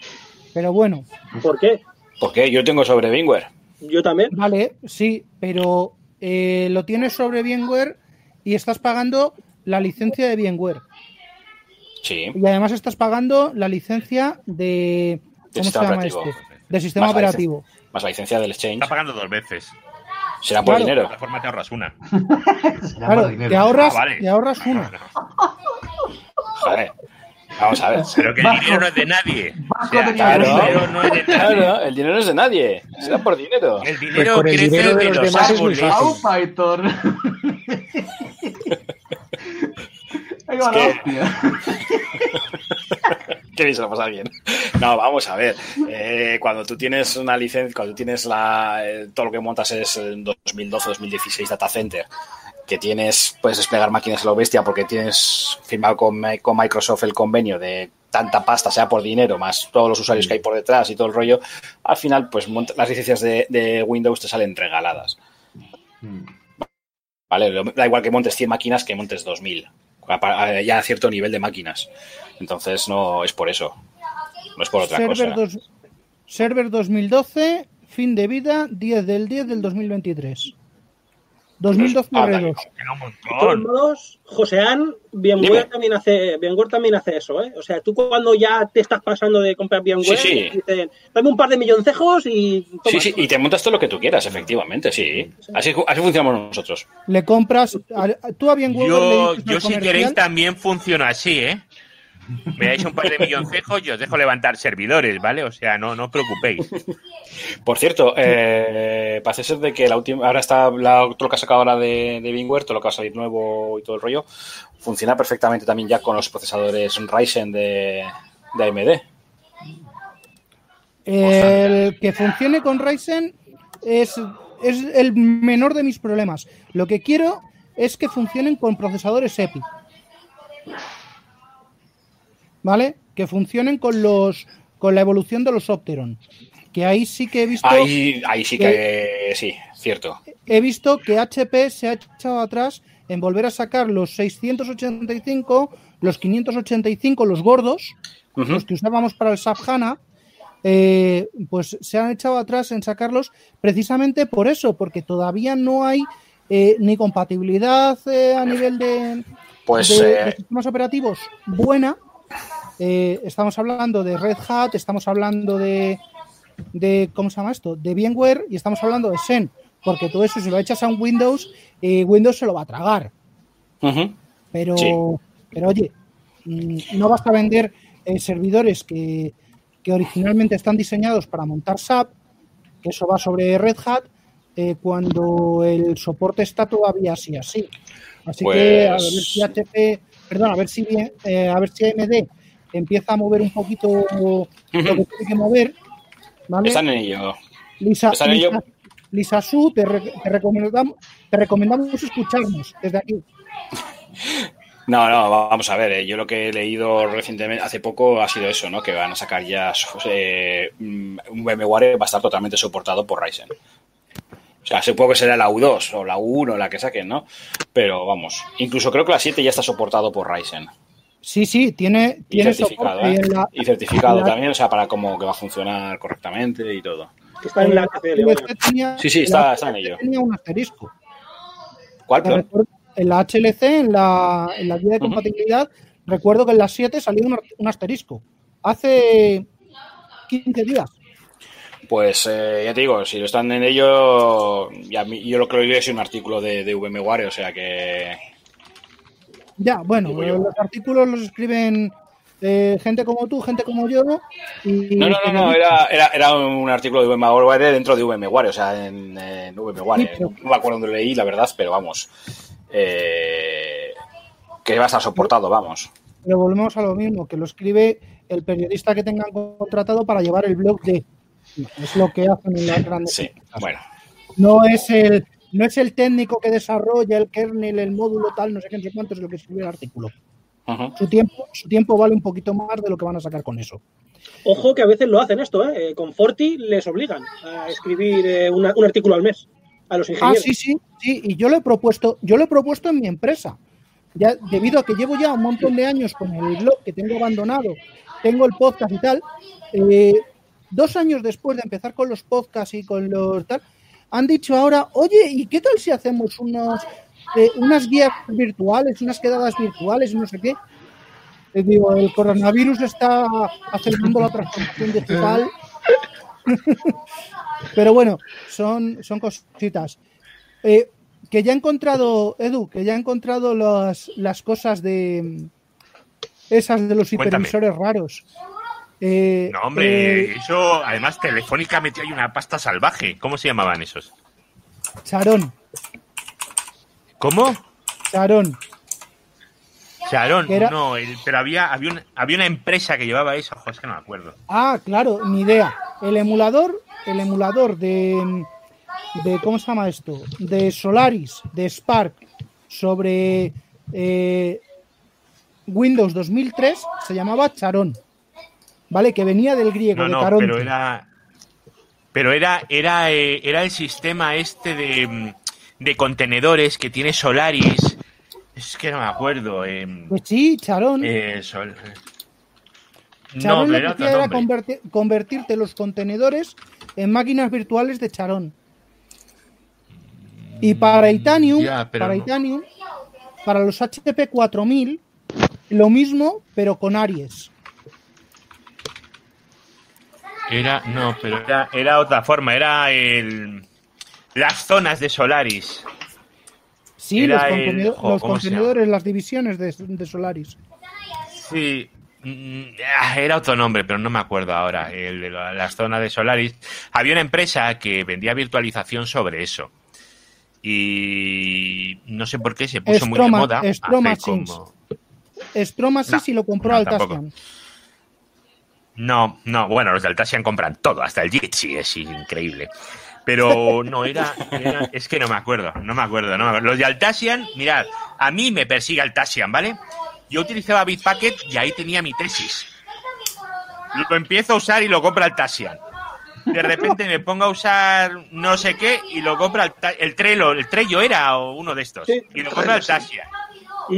Pero bueno, ¿Por qué? Porque yo tengo sobre VMware. Yo también. vale, sí, pero eh, lo tienes sobre VMware y estás pagando la licencia de VMware. Sí. Y además estás pagando la licencia de. ¿Cómo se sistema llama operativo. este? Del sistema Más la operativo. Más la licencia del exchange. Está pagando dos veces. Será por Claro. dinero. De forma te ahorras una. Claro, te ahorras, Ah, vale. te ahorras una. Joder. Vamos a ver. Pero que el dinero no es de nadie. O sea, Claro, el dinero no es de nadie. claro, el dinero no es de nadie. Será por dinero. El Pues dinero el crece dinero de en los los demás es muy árboles. fácil. ¡Aupa, Aitor! Ahí va Es que- hostia. Qué bien se lo pasa bien. No, vamos a ver. Eh, cuando tú tienes una licencia, cuando tú tienes la, eh, todo lo que montas es en 2012-2016 Data Center, que tienes, puedes desplegar máquinas a lo bestia porque tienes firmado con, con Microsoft el convenio de tanta pasta, sea por dinero, más todos los usuarios que hay por detrás y todo el rollo, al final, pues monta- las licencias de, de Windows te salen regaladas. ¿Vale? Lo- Da igual que montes 100 máquinas que montes 2000. a- a- Ya a cierto nivel de máquinas. Entonces, no es por eso. No es por otra Server, cosa. dos- server 2012, fin de vida 10 del 10 del 2023. 2012 Ah, R2. De todos modos, Josean, VMware también hace, VMware también hace eso, ¿eh? O sea, tú cuando ya te estás pasando de comprar VMware, Sí, sí. dicen, dame un par de milloncejos y toma. Sí, sí, y te montas todo lo que tú quieras, efectivamente, sí. Así, así funcionamos nosotros. Le compras. a- tú a VMware le Yo, dices yo si comercial, queréis también funciona así, ¿eh? Me dais un par de milloncejos y os dejo levantar servidores, ¿vale? O sea, no, no os preocupéis. Por cierto, eh, parece ser de que la última, ahora está la- todo lo que ha sacado ahora de, de todo lo que va a salir nuevo y todo el rollo, funciona perfectamente también ya con los procesadores Ryzen de, de AMD. El que funcione con Ryzen es, es el menor de mis problemas. Lo que quiero es que funcionen con procesadores EPI. ¿Vale? Que funcionen con los con la evolución de los Opteron. Que ahí sí que he visto Ahí, ahí sí que, sí, cierto. he visto que HP se ha echado atrás en volver a sacar los 685, los 585, los gordos, Ujú. los que usábamos para el SAP HANA, eh, pues se han echado atrás en sacarlos precisamente por eso, porque todavía no hay eh, ni compatibilidad eh, a nivel de, Pues, de- eh, de sistemas operativos buena. Eh, estamos hablando de Red Hat, estamos hablando de, de ¿cómo se llama esto? De VMware y estamos hablando de Xen, porque todo eso si lo echas a un Windows, eh, Windows se lo va a tragar. Pero, Sí. pero oye, mm, no basta vender eh, servidores que, que originalmente están diseñados para montar SAP, que eso va sobre Red Hat, cuando el soporte está todavía así así. Así que a ver Pues- si HP, perdón, a ver si bien, eh, a ver si AMD empieza a mover un poquito lo que tiene que mover. ¿vale? Están en ello. Lisa, están en Lisa, ello. Lisa Su, te, re- te recomendamos, te recomendamos escucharnos desde aquí. No, no, vamos a ver. eh, Yo lo que he leído recientemente, hace poco, ha sido eso, ¿no? Que van a sacar ya eh, un VMware va a estar totalmente soportado por Ryzen. O sea, supongo que será la U2 o la U1 la que saquen, ¿no? Pero vamos, incluso creo que la 7 ya está soportado por Ryzen. Sí, sí, tiene, Y tiene certificado, soporte ¿eh? la- Y certificado la- también, o sea, para como que va a funcionar correctamente y todo. Está en la HCL, HLC tenía- Sí, sí, está- está en ello. Tenía un asterisco. ¿Cuál, recuerdo- En la HLC, en la, en la guía de compatibilidad, recuerdo que en la 7 salió un, un asterisco. Hace 15 días. Pues eh, ya te digo, si lo están en ello, y a mí- yo lo que lo es un artículo de, de VMware, o sea que Ya, bueno, los artículos los escriben eh, gente como tú, gente como yo. Y No, no, no, no, era, era, era un artículo de VMware dentro de VMware, o sea, en, en VMware. Sí, pero- No me acuerdo dónde leí, la verdad, pero vamos. eh, que va a estar soportado, vamos. Pero volvemos a lo mismo, que lo escribe el periodista que tengan contratado para llevar el blog de. Es lo que hacen en las grandes. Sí, bueno. No es el, no es el técnico que desarrolla el kernel, el módulo tal, no sé qué, no sé cuánto, es lo que escribe el artículo. Su tiempo, su tiempo vale un poquito más de lo que van a sacar con eso. Ojo que a veces lo hacen esto, ¿eh? Con Forti les obligan a escribir eh, una- un artículo al mes a los Ah, ingenieros. sí, sí, sí, y yo lo he propuesto, yo lo he propuesto en mi empresa. Ya, debido a que llevo ya un montón de años con el blog que tengo abandonado, tengo el podcast y tal, eh, dos años después de empezar con los podcasts y con los tal, han dicho ahora, oye, ¿y qué tal si hacemos unos, eh, unas guías virtuales, unas quedadas virtuales, no sé qué? Les digo, el coronavirus está acelerando la transformación digital. Pero bueno, son, son cositas. Eh, que ya he encontrado, Edu, que ya he encontrado las, las cosas de esas de los Cuéntame. hipervisores raros. Eh, No, hombre, eh, eso, además, Telefónica metió ahí una pasta salvaje. ¿Cómo se llamaban esos? Charón, ¿Cómo? Charón. Charón, no, el- pero había, había, una, había una empresa que llevaba eso, es que no me acuerdo. Ah, claro, ni idea. El emulador, el emulador de, de ¿cómo se llama esto? De Solaris, de Spark, sobre eh, Windows 2003 se llamaba Charón. ¿Vale? Que venía del griego, No, de no, pero era. Pero era, era, eh, era el sistema este de, mm, de contenedores que tiene Solaris. Es que no me acuerdo. eh, Pues sí, Charón. eh, Sol- No, Charón pero lo era que era convertir- convertirte los contenedores en máquinas virtuales de Charón. Y para Itanium, ya, pero para no. Itanium, para los HP 4000, lo mismo, pero con Aries. Era, no, pero era, era otra forma, era el. Las zonas de Solaris. Sí, Era los, el- contenedor- jo, los contenedores, las divisiones de, de Solaris. Sí, mm, era otro nombre, pero no me acuerdo ahora. El de la- las zonas de Solaris. Había una empresa que vendía virtualización sobre eso. Y no sé por qué se puso muy de moda. Stroma Sims. como- Stroma sí, No, si lo compró no, Altasian. No, no, bueno, los de Altasian compran todo, hasta el Jitsi, es increíble. Pero no, era, era- es que no me acuerdo, no me acuerdo, no me acuerdo. Los de Altasian, mirad, a mí me persigue Altasian, ¿vale? Yo utilizaba Bitbucket y ahí tenía mi tesis. Lo empiezo a usar y lo compra Altasian. De repente me pongo a usar no sé qué y lo compra Alta- el Trello, el Trello era o uno de estos. y lo compra Altasian.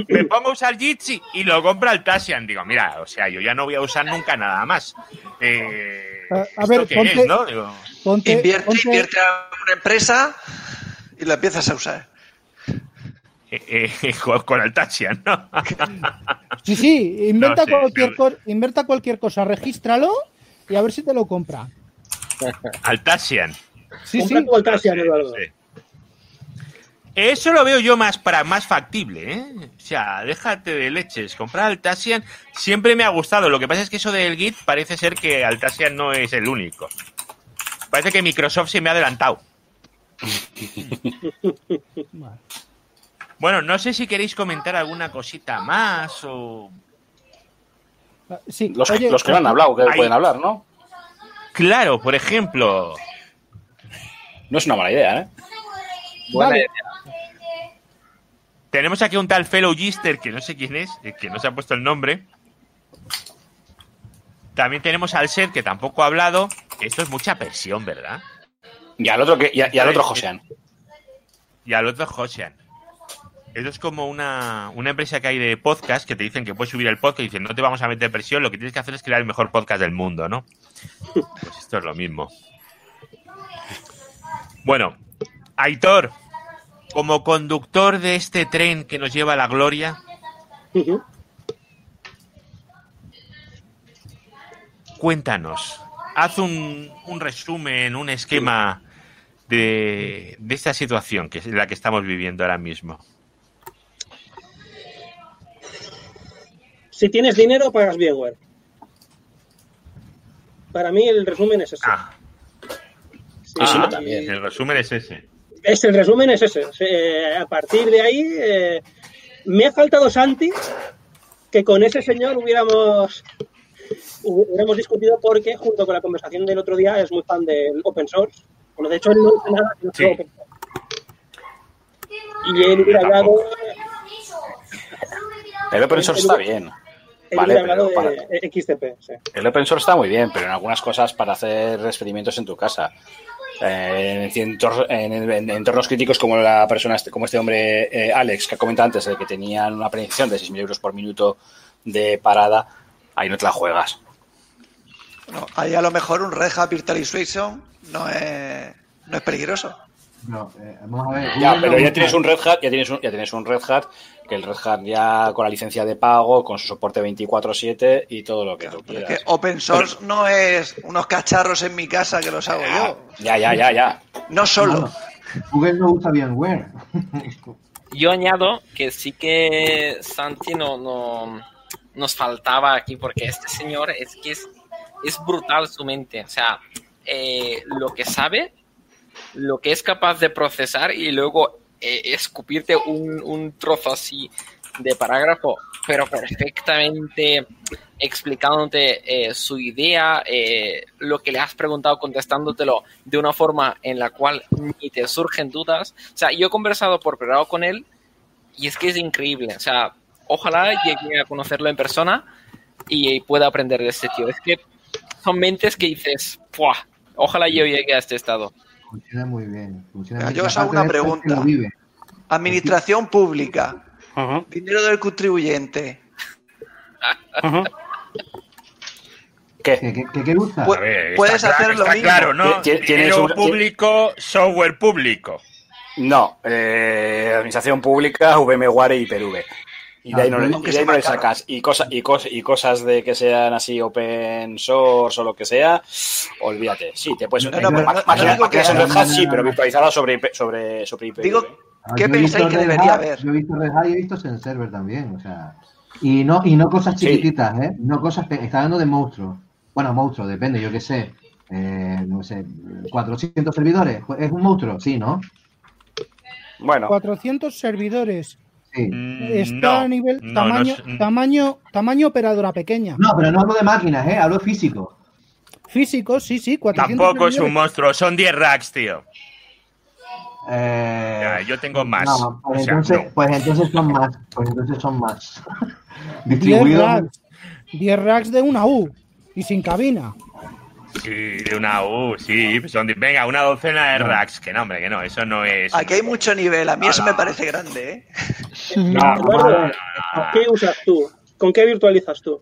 Me pongo a usar Jitsi y lo compra Altasian. Digo, mira, o sea, yo ya no voy a usar nunca nada más. Eh, A, a ¿esto ver, qué ponte, es, no? Digo, ponte- Invierte, ponte- invierte a una empresa y la empiezas a usar. eh, eh, con Altasian, ¿no? Sí, sí, inventa, No sé, cualquier co- inventa cualquier cosa, regístralo y a ver si te lo compra. Altasian. Sí, Compra sí. Altasian, Eduardo. Sí. Eso lo veo yo más para más factible, ¿eh? O sea, déjate de leches. Comprar Altasian siempre me ha gustado. Lo que pasa es que eso del Git parece ser que Altasian no es el único. Parece que Microsoft se me ha adelantado. Bueno, no sé si queréis comentar alguna cosita más o... Sí, Los, que- oye, los que no han hablado, que Ahí. pueden hablar, ¿no? Claro, por ejemplo... No es una mala idea, ¿eh? Vale. Tenemos aquí un tal Fellow Gister, que no sé quién es, eh, que no se ha puesto el nombre. También tenemos al Ser, que tampoco ha hablado. Esto es mucha presión, ¿verdad? Y al otro, que, y, al otro Josean. Y al otro Josian. Esto es como una, una empresa que hay de podcast que te dicen que puedes subir el podcast y dicen no te vamos a meter presión, lo que tienes que hacer es crear el mejor podcast del mundo, ¿no? Pues esto es lo mismo. Bueno, Aitor, como conductor de este tren que nos lleva a la gloria, cuéntanos, haz un, un resumen, un esquema de, de esta situación que es la que estamos viviendo ahora mismo. Si tienes dinero, pagas VMware. Para mí el resumen es ese. Ah, Sí, ah, y- el resumen es ese. Es el resumen es ese. Eh, a partir de ahí eh, me ha faltado Santi, que con ese señor hubiéramos hubiéramos discutido porque junto con la conversación del otro día es muy fan del open source. Bueno, de hecho él no dice nada que no sea Sí. open source. Y él hubiera hablado, El open source está bien. él Vale, pero de XTP. sí. El open source está muy bien, pero en algunas cosas para hacer experimentos en tu casa. Eh, en, entor- en- en entornos críticos como la persona, este- como este hombre eh, Alex, que comentado antes, el que tenían una predicción de 6.000 euros por minuto de parada, ahí no te la juegas. Bueno, ahí a lo mejor un Red Hat Virtualization no es, no es peligroso. No, eh, vamos a ver. Ya, pero ya tienes un Red Hat, ya tienes un, ya tienes un Red Hat, que el Red Hat ya con la licencia de pago, con su soporte 24/7 y todo lo que tú Pero es quieras. que open source no es unos cacharros en mi casa que los hago yo. Ya, ya, ya, ya. No solo. Google no usa VMware. Yo añado que sí que Santi no, no nos faltaba aquí porque este señor es que es, es brutal su mente. O sea, eh, lo que sabe, lo que es capaz de procesar y luego eh, escupirte un, un trozo así de parágrafo, pero perfectamente explicándote eh, su idea, eh, lo que le has preguntado, contestándotelo de una forma en la cual ni te surgen dudas. O sea, yo he conversado por privado con él y es que es increíble. O sea, ojalá llegue a conocerlo en persona y pueda aprender de este tío. Es que son mentes que dices, ojalá yo llegue a este estado. Funciona muy bien. Funciona Mira, muy yo bien. os hago una pregunta. Administración pública. Dinero del contribuyente. ¿Qué? ¿Qué, qué, qué- qué gusta? Pu- A ver, Puedes está claro, hacer lo está mismo. claro, ¿no? Dinero un- público, software público. No, eh, administración pública, VMware y Hyper-V. Y de ahí Ah, no, le- y de ahí no le sacas. Y, cosa, y, cos- y cosas de que sean así open source o lo que sea, olvídate. Sí, te puedes. No, no, no- que- máquinas en Red Hat, sí, pero virtualizadas sobre, IP sobre, sobre Hyper-V. Digo, ¿qué pensáis que debería haber? Yo he visto Red Hat y he visto Server también, o sea. Y no, y no cosas Sí. chiquititas, ¿eh? No cosas que. Está hablando de monstruos. Bueno, monstruos, depende, yo qué sé. Eh, no sé, 400 servidores. Pues, ¿Es un monstruo? Sí, ¿no? Bueno, 400 servidores. Sí. Está no, a nivel tamaño, no es- tamaño, tamaño operadora pequeña. No, pero no hablo de máquinas, ¿eh? Hablo físico. Físico, sí, sí, 400 Tampoco es un monstruo, son 10 racks, tío. Eh, Ya, yo tengo más. No, pues, O sea, entonces, no. pues entonces son más. Pues entonces son más. 10 Distribuidos. racks. 10 racks de una U y sin cabina. Sí, de una U, sí. pues son de- venga, una docena de racks. Que no, hombre, que no, eso no es. Aquí hay mucho nivel. A mí eso me parece grande, ¿eh? no, ¿qué usas tú? ¿Con qué virtualizas tú?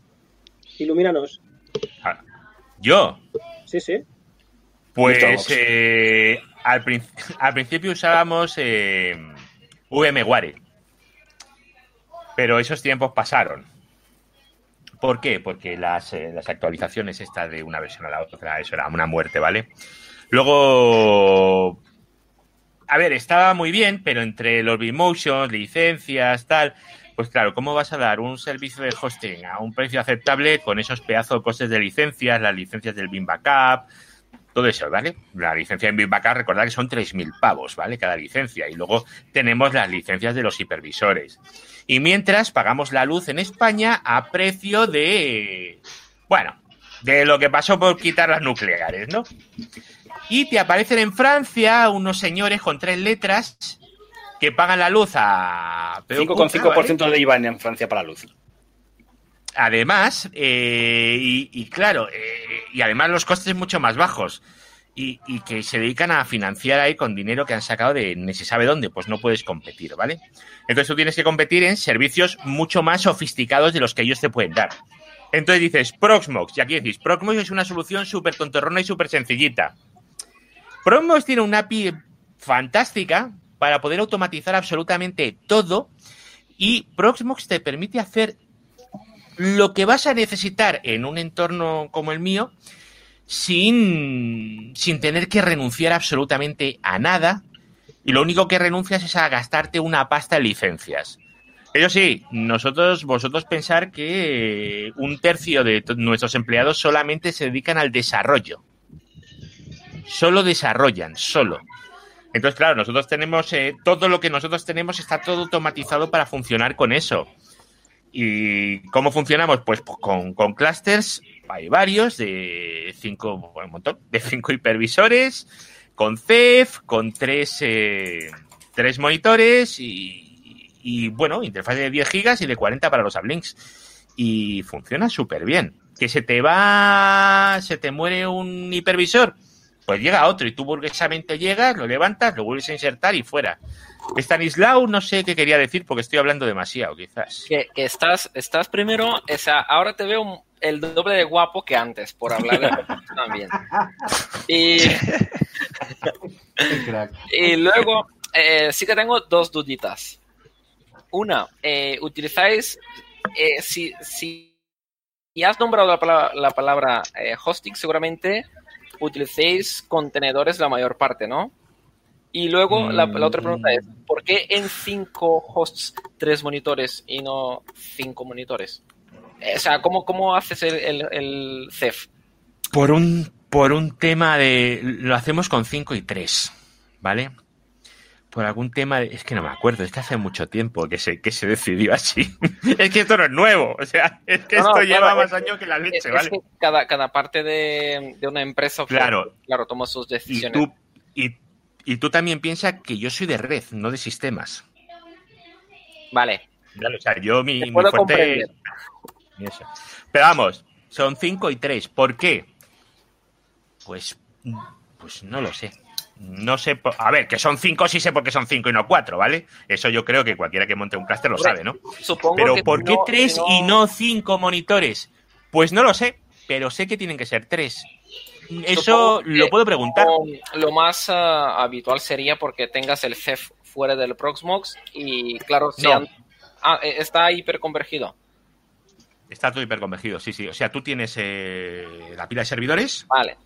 Ilumínanos. Ah, Yo, Sí, sí. pues eh, al, prin- al principio usábamos eh, VMware. Pero esos tiempos pasaron. ¿Por qué? Porque las, eh, las actualizaciones esta de una versión a la otra, eso era una muerte, ¿vale? Luego, a ver, estaba muy bien, pero entre los Vmotions, licencias, tal, pues claro, ¿cómo vas a dar un servicio de hosting a un precio aceptable con esos pedazos de costes de licencias, las licencias del Bin Backup, todo eso, ¿vale? La licencia en Bin Backup, recordad que son 3.000 pavos, ¿vale? Cada licencia. Y luego tenemos las licencias de los hipervisores. Y mientras pagamos la luz en España a precio de, bueno, de lo que pasó por quitar las nucleares, ¿no? Y te aparecen en Francia unos señores con tres letras que pagan la luz a... pero puta, ¿vale? 5,5% de IVA en Francia para luz. Además, eh, y, claro, eh, y además los costes mucho más bajos. Y, y que se dedican a financiar ahí con dinero que han sacado de ni se sabe dónde, pues no puedes competir, ¿vale? Entonces tú tienes que competir en servicios mucho más sofisticados de los que ellos te pueden dar. Entonces dices, Proxmox, y aquí decís, Proxmox es una solución súper tontorrona y súper sencillita. Proxmox tiene una API fantástica para poder automatizar absolutamente todo y Proxmox te permite hacer lo que vas a necesitar en un entorno como el mío sin, sin tener que renunciar absolutamente a nada y lo único que renuncias es a gastarte una pasta en licencias. Eso sí, nosotros, vosotros pensar que un tercio de nuestros empleados solamente se dedican al desarrollo. Solo desarrollan, solo. Entonces, claro, nosotros tenemos, eh, todo lo que nosotros tenemos está todo automatizado para funcionar con eso. ¿Y cómo funcionamos? Pues po- con, clusters, hay varios, de cinco, bueno, un montón, de cinco hipervisores, con CEF, con tres, eh, tres monitores y, y, bueno, interfaz de 10 gigas y de 40 para los uplinks. Y funciona súper bien. Que se te va, se te muere un hipervisor, pues llega otro y tú burguesamente llegas, lo levantas, lo vuelves a insertar y fuera. Stanislao no sé qué quería decir porque estoy hablando demasiado, quizás. Que, que estás, estás primero, o sea, ahora te veo el doble de guapo que antes, por hablar de también. Y, luego, eh, sí que tengo dos duditas. Una, eh, utilizáis, eh, si, si y has nombrado la palabra, la palabra eh, hosting, seguramente utilicéis contenedores la mayor parte, ¿no? Y luego la, la otra Mm. pregunta es, ¿por qué en cinco hosts tres monitores y no cinco monitores? Eh, O sea, ¿cómo, cómo haces el, el, el CEF? Por un, por un tema de. Lo hacemos con 5 y 3, ¿vale? Por algún tema. de- es que no me acuerdo, es que hace mucho tiempo que se, que se decidió así. es que esto no es nuevo, o sea, es que No, esto lleva es más años que la Es, leche, es ¿vale? que cada, cada parte de, de una empresa Claro. claro, toma sus Y decisiones. tú, y, y tú también piensas que yo soy de red, no de sistemas. Vale. O sea, yo mi, fuerte es-. Pero vamos, son 5 y 3. ¿Por qué? Pues, pues no lo sé. No sé. por- A ver, que son 5 sí sé por qué son 5 y no 4, ¿vale? Eso yo creo que cualquiera que monte un clúster lo sabe, ¿no? Supongo Pero que ¿por qué no- 3 si no- y no 5 monitores? Pues no lo sé, pero sé que tienen que ser 3. Eso lo puedo preguntar. Lo, más ah, habitual sería porque tengas el CEF fuera del Proxmox y, claro, ah, eh, está hiperconvergido. Está todo hiperconvergido, sí, sí. O sea, tú tienes eh, la pila de servidores Vale.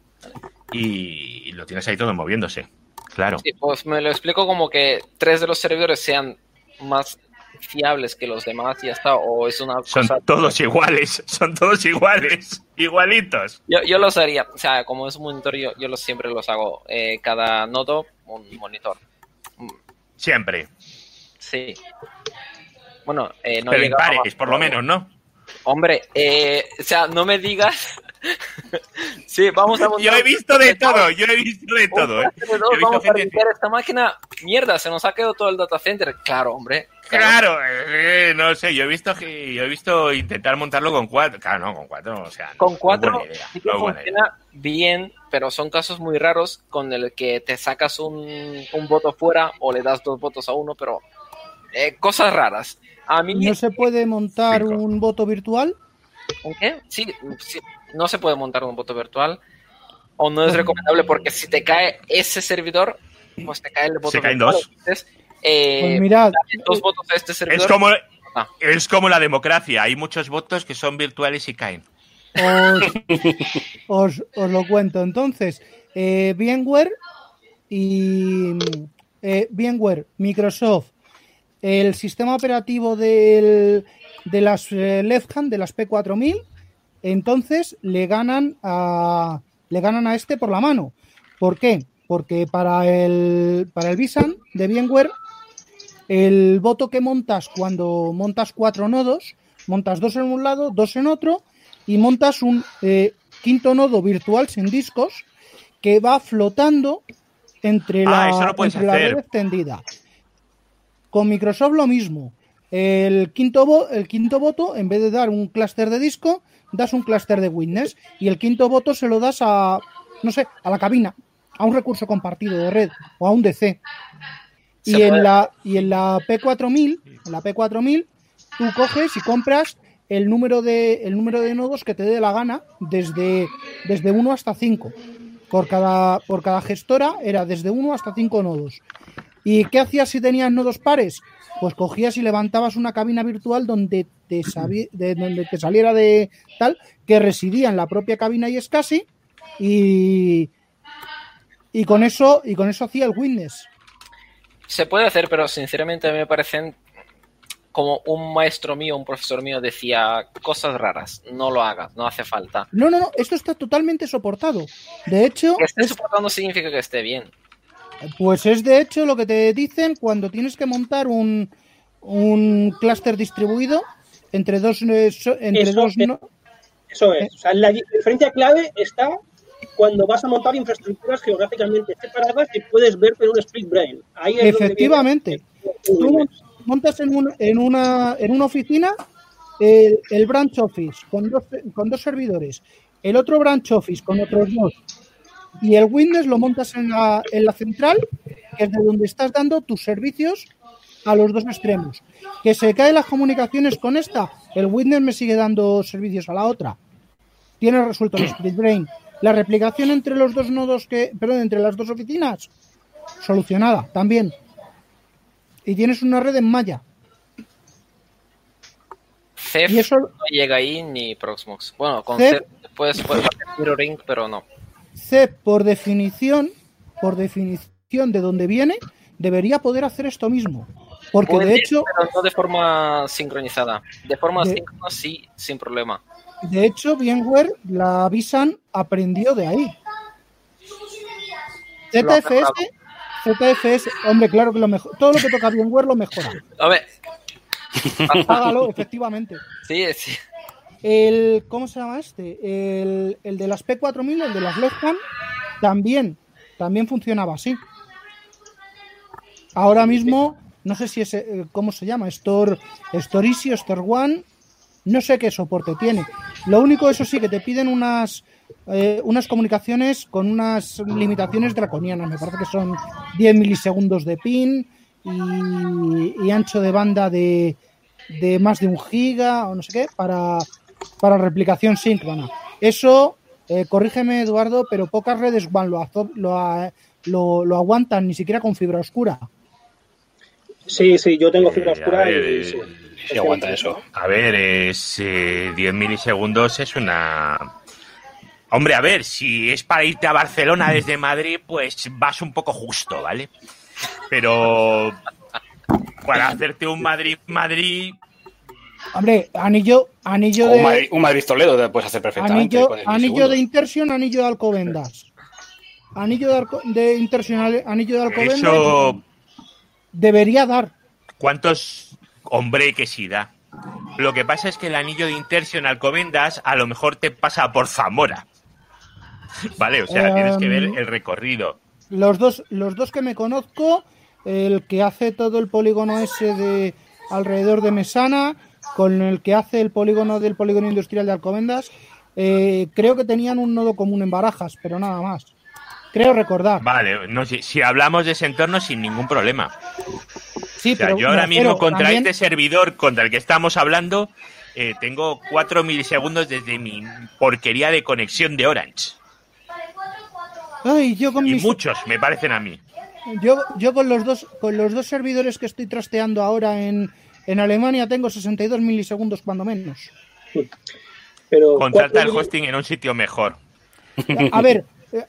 y lo tienes ahí todo moviéndose. Claro. Sí, pues me lo explico como que tres de los servidores sean más fiables que los demás y ya está. O es una Son cosa. todos iguales, son todos iguales, igualitos. Yo, yo los haría, o sea, como es un monitor, yo, yo los, siempre los hago. eh, cada nodo, un monitor. Siempre. Sí. Bueno, eh, no Pero impares, por lo menos, ¿no? Hombre, eh, o sea, no me digas. Sí, vamos a montar Yo he visto de todo, yo he visto de todo, ¿eh? Yo he visto vamos a limpiar esta máquina. Mierda, se nos ha quedado todo el data center. Claro, hombre. Claro, eh, no sé, yo he visto que yo he visto intentar montarlo con cuatro. Claro, no, con cuatro, o sea, Con cuatro buena idea, sí que no funciona bien, pero son casos muy raros con el que te sacas un, un voto fuera o le das dos votos a uno, pero eh, cosas raras. A mí, ¿No se puede montar un voto virtual? ¿Un qué? Sí, sí, no se puede montar un voto virtual o no es recomendable porque si te cae ese servidor, pues te cae el voto Se caen virtual. dos. Entonces, eh, Pues mirad, dos votos a este servidor. Es como, Ah. es como la democracia, hay muchos votos que son virtuales y caen. Os, os, os lo cuento. Entonces, eh, VMware y eh, VMware, Microsoft, el sistema operativo del, de las eh, Left Hand, de las P4000, entonces le ganan a le ganan a este por la mano. ¿Por qué? Porque para el para el Visan de VMware el voto que montas cuando montas cuatro nodos, montas dos en un lado, dos en otro, y montas un eh, quinto nodo virtual sin discos que va flotando entre Ah, la, entre red extendida. Con Microsoft lo mismo. El quinto, el quinto voto, en vez de dar un clúster de disco, das un clúster de witness y el quinto voto se lo das a, no sé, a la cabina, a un recurso compartido de red o a un DC. Y en, la, y en la P4000, en la P4000, tú coges y compras el número de, el número de nodos que te dé la gana desde, desde 1 hasta 5. Por cada, por cada gestora era desde 1 hasta 5 nodos. ¿Y qué hacías si tenías nodos pares? Pues cogías y levantabas una cabina virtual donde te, de- donde te saliera de tal, que residía en la propia cabina y escasi, y, y con eso, y con eso hacía el witness. Se puede hacer, pero sinceramente a mí me parecen como un maestro mío, un profesor mío decía cosas raras. No lo hagas, no hace falta. No, no, no, esto está totalmente soportado. De hecho, Que esté soportando significa que esté bien. Pues es de hecho lo que te dicen cuando tienes que montar un, un clúster distribuido entre dos, eh, entre Eso dos es. no- Eso es. O sea, la diferencia clave está cuando vas a montar infraestructuras geográficamente separadas que puedes ver por un split brain. Ahí es Efectivamente. Tú mon- montas en, un- en, una, en una oficina el, el branch office con dos, con dos servidores, el otro branch office con otros dos, y el Windows lo montas en la, en la central, que es de donde estás dando tus servicios a los dos extremos. Que se caen las comunicaciones con esta, el Windows me sigue dando servicios a la otra. Tiene resuelto el split brain. La replicación entre los dos nodos que, perdón, entre las dos oficinas, solucionada también. Y tienes una red en malla. CEF Y eso- no llega ahí ni Proxmox. Bueno, con CEF CEF puedes, puedes hacer mirroring, pero no. Por definición, por definición, de donde viene, debería poder hacer esto mismo. Porque Puede de hecho, pero no de forma sincronizada. De forma síncrona sí, sin problema. de hecho, VMware, la Visan aprendió de ahí. ZFS, ZFS, hombre, claro que lo mejor, todo lo que toca VMware lo mejora. A ver, Hágalo, efectivamente. sí, sí. El, ¿cómo se llama este? El, el de las P4000, el de las Lefcam, también, también funcionaba así. Ahora mismo, no sé si es, eh, ¿cómo se llama? Store, Store Easy, Store One, no sé qué soporte tiene. Lo único, eso sí, que te piden unas, eh, unas comunicaciones con unas limitaciones draconianas. Me parece que son 10 milisegundos de pin y, y ancho de banda de, de más de un giga o no sé qué para, para replicación síncrona. Eso, eh, corrígeme Eduardo, pero pocas redes One lo, azo- lo, a- lo- lo aguantan ni siquiera con fibra oscura. Sí, sí, yo tengo fibra Eh, oscura ver, y eh, sí. Sí, aguanta eso. A ver, es eh, 10 milisegundos es una... Hombre, a ver, si es para irte a Barcelona desde Madrid, pues vas un poco justo, ¿vale? Pero para hacerte un Madrid-Madrid, Hombre, anillo, anillo un de un Madrid Toledo te puedes hacer perfectamente. anillo, de Intersion, anillo de Alcobendas. Anillo de, Arco- de Intersion, anillo de Alcobendas eso... debería dar. ¿Cuántos? Hombre, que sí da. Lo que pasa es que el anillo de Intersion Alcobendas a lo mejor te pasa por Zamora. Vale, o sea, tienes que ver Em, el recorrido. Los dos, los dos que me conozco, el que hace todo el polígono ese de alrededor de Mesana, con el que hace el polígono del polígono industrial de Alcobendas, eh, creo que tenían un nodo común en Barajas, pero nada más. Creo recordar. Vale, no, si, si hablamos de ese entorno sin ningún problema. Sí, O sea, pero yo ahora mismo contra también- este servidor contra el que estamos hablando, eh, tengo 4 milisegundos desde mi porquería de conexión de Orange. Ay, yo con Y mis- muchos me parecen a mí. Yo, yo con los dos con los dos servidores que estoy trasteando ahora en, en Alemania tengo 62 milisegundos cuando menos. Pero Contrata cuatro el hosting en un sitio mejor. A ver, eh,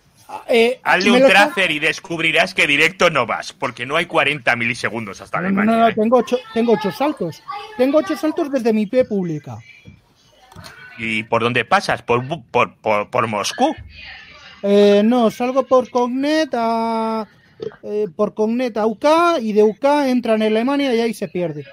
eh, Hazle un tracer y descubrirás que directo no vas, porque no hay 40 milisegundos hasta No, no, Alemania. no, ¿eh? tengo ocho, tengo ocho saltos. Tengo ocho saltos desde mi IP pública. ¿Y por dónde pasas? ¿Por, por, por, por Moscú? Eh, no, salgo por Cognet a eh, por Cognet a UK y de UK entra en Alemania y ahí se pierde.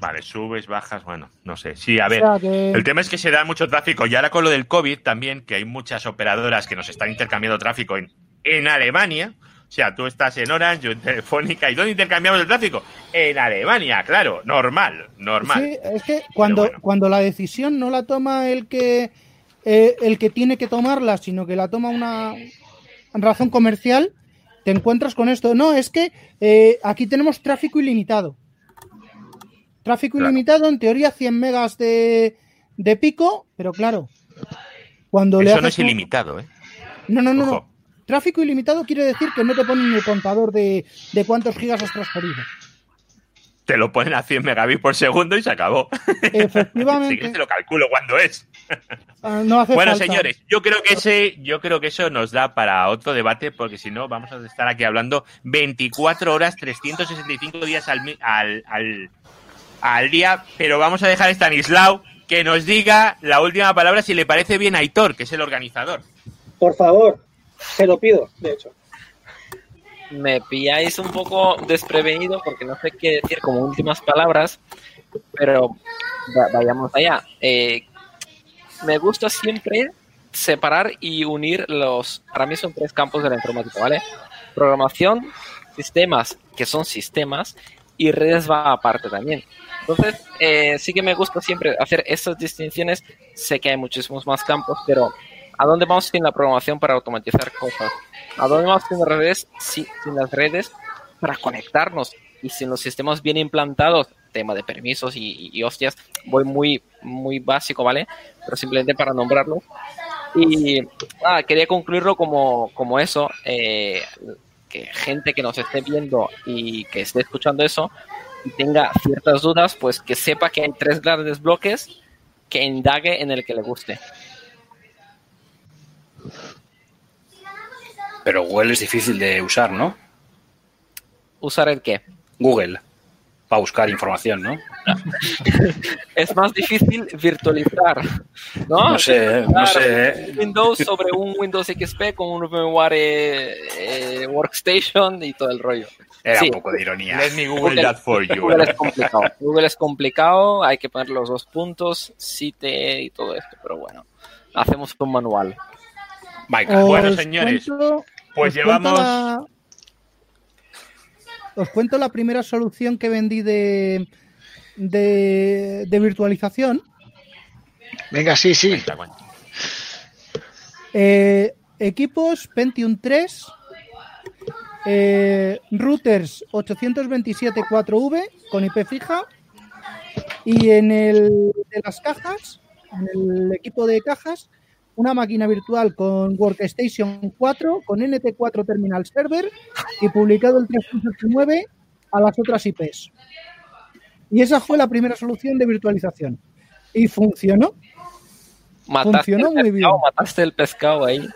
Vale, subes, bajas, bueno, no sé. Sí, a ver, sea que- el tema es que se da mucho tráfico. Y ahora con lo del COVID también, que hay muchas operadoras que nos están intercambiando tráfico en, en Alemania. O sea, tú estás en Orange, yo en Telefónica. ¿Y dónde intercambiamos el tráfico? En Alemania, claro, normal, normal. Sí, es que cuando, cuando la decisión no la toma el que eh, el que tiene que tomarla, sino que la toma una razón comercial, te encuentras con esto. No, es que eh, aquí tenemos tráfico ilimitado. Tráfico Claro. ilimitado, en teoría 100 megas de, de pico, pero claro, cuando le Eso no es ilimitado, ¿eh? No, no, no, no. Tráfico ilimitado quiere decir que no te ponen el contador de, de cuántos gigas has transferido. Te lo ponen a 100 megabits por segundo y se acabó. Si Efectivamente. quieres te lo calculo cuando es. Ah, no hace Bueno, falta. señores, yo creo que ese, yo creo que eso nos da para otro debate, porque si no, vamos a estar aquí hablando 24 horas, 365 días al, al, al, al día, pero vamos a dejar a Stanislao que nos diga la última palabra si le parece bien a Aitor, que es el organizador. Por favor, se lo pido, de hecho. me pilláis un poco desprevenido porque no sé qué decir como últimas palabras, pero va- vayamos allá. Eh, me gusta siempre separar y unir los, para mí son tres campos de la informática, ¿vale? Programación, sistemas, que son sistemas, y redes va aparte también. Entonces, eh, sí que me gusta siempre hacer estas distinciones. Sé que hay muchísimos más campos, pero ¿a dónde vamos sin la programación para automatizar cosas? ¿A dónde vamos sin las redes? Sí, sin las redes para conectarnos y sin los sistemas bien implantados, tema de permisos y, y- y hostias, voy muy, muy básico, ¿vale? Pero simplemente para nombrarlo. Y ah, quería concluirlo como, como eso, eh, que gente que nos esté viendo y que esté escuchando eso y tenga ciertas dudas, pues que sepa que hay tres grandes bloques que indague en el que le guste. Pero Google es difícil de usar, ¿no? ¿Usar el qué? Google. Para buscar información, ¿no? Es más difícil virtualizar. No, No sé, no sé. Windows sobre un Windows XP con un VMware eh, Workstation y todo el rollo. Era Sí. un poco de ironía. Let me Google that for you. Google es complicado. Google es complicado, hay que poner los dos puntos, cite y todo esto, pero bueno, hacemos un manual. Bueno, señores, cuento- pues llevamos- la- Os cuento la primera solución que vendí de, de, de virtualización. Venga, sí, sí. Cuenta, cuenta. Eh, equipos Pentium 3, eh, routers 827 4V con IP fija y en el de las cajas, en el equipo de cajas, una máquina virtual con Workstation 4 con NT4 Terminal Server y publicado el 3.9 a las otras IPs. Y esa fue la primera solución de virtualización. Y funcionó. Mataste Funcionó el muy pescado, bien. mataste el pescado ahí.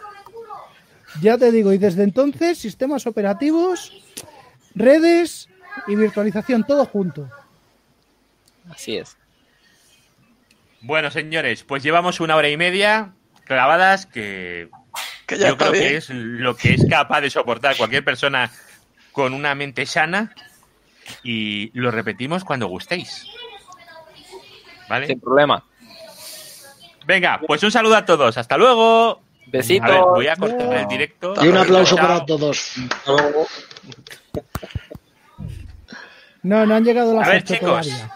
Ya te digo, y desde entonces, sistemas operativos, redes y virtualización, todo junto. Así es. Bueno, señores, pues llevamos una hora y media clavadas que, Que ya yo creo bien. que es lo que es capaz de soportar cualquier persona con una mente sana y lo repetimos cuando gustéis. ¿Vale? Sin problema. Venga, pues un saludo a todos. Hasta luego. Besitos. A ver, voy a cortar el directo. Y un aplauso Chao. para todos. No, no han llegado las A ver, chicos. todavía.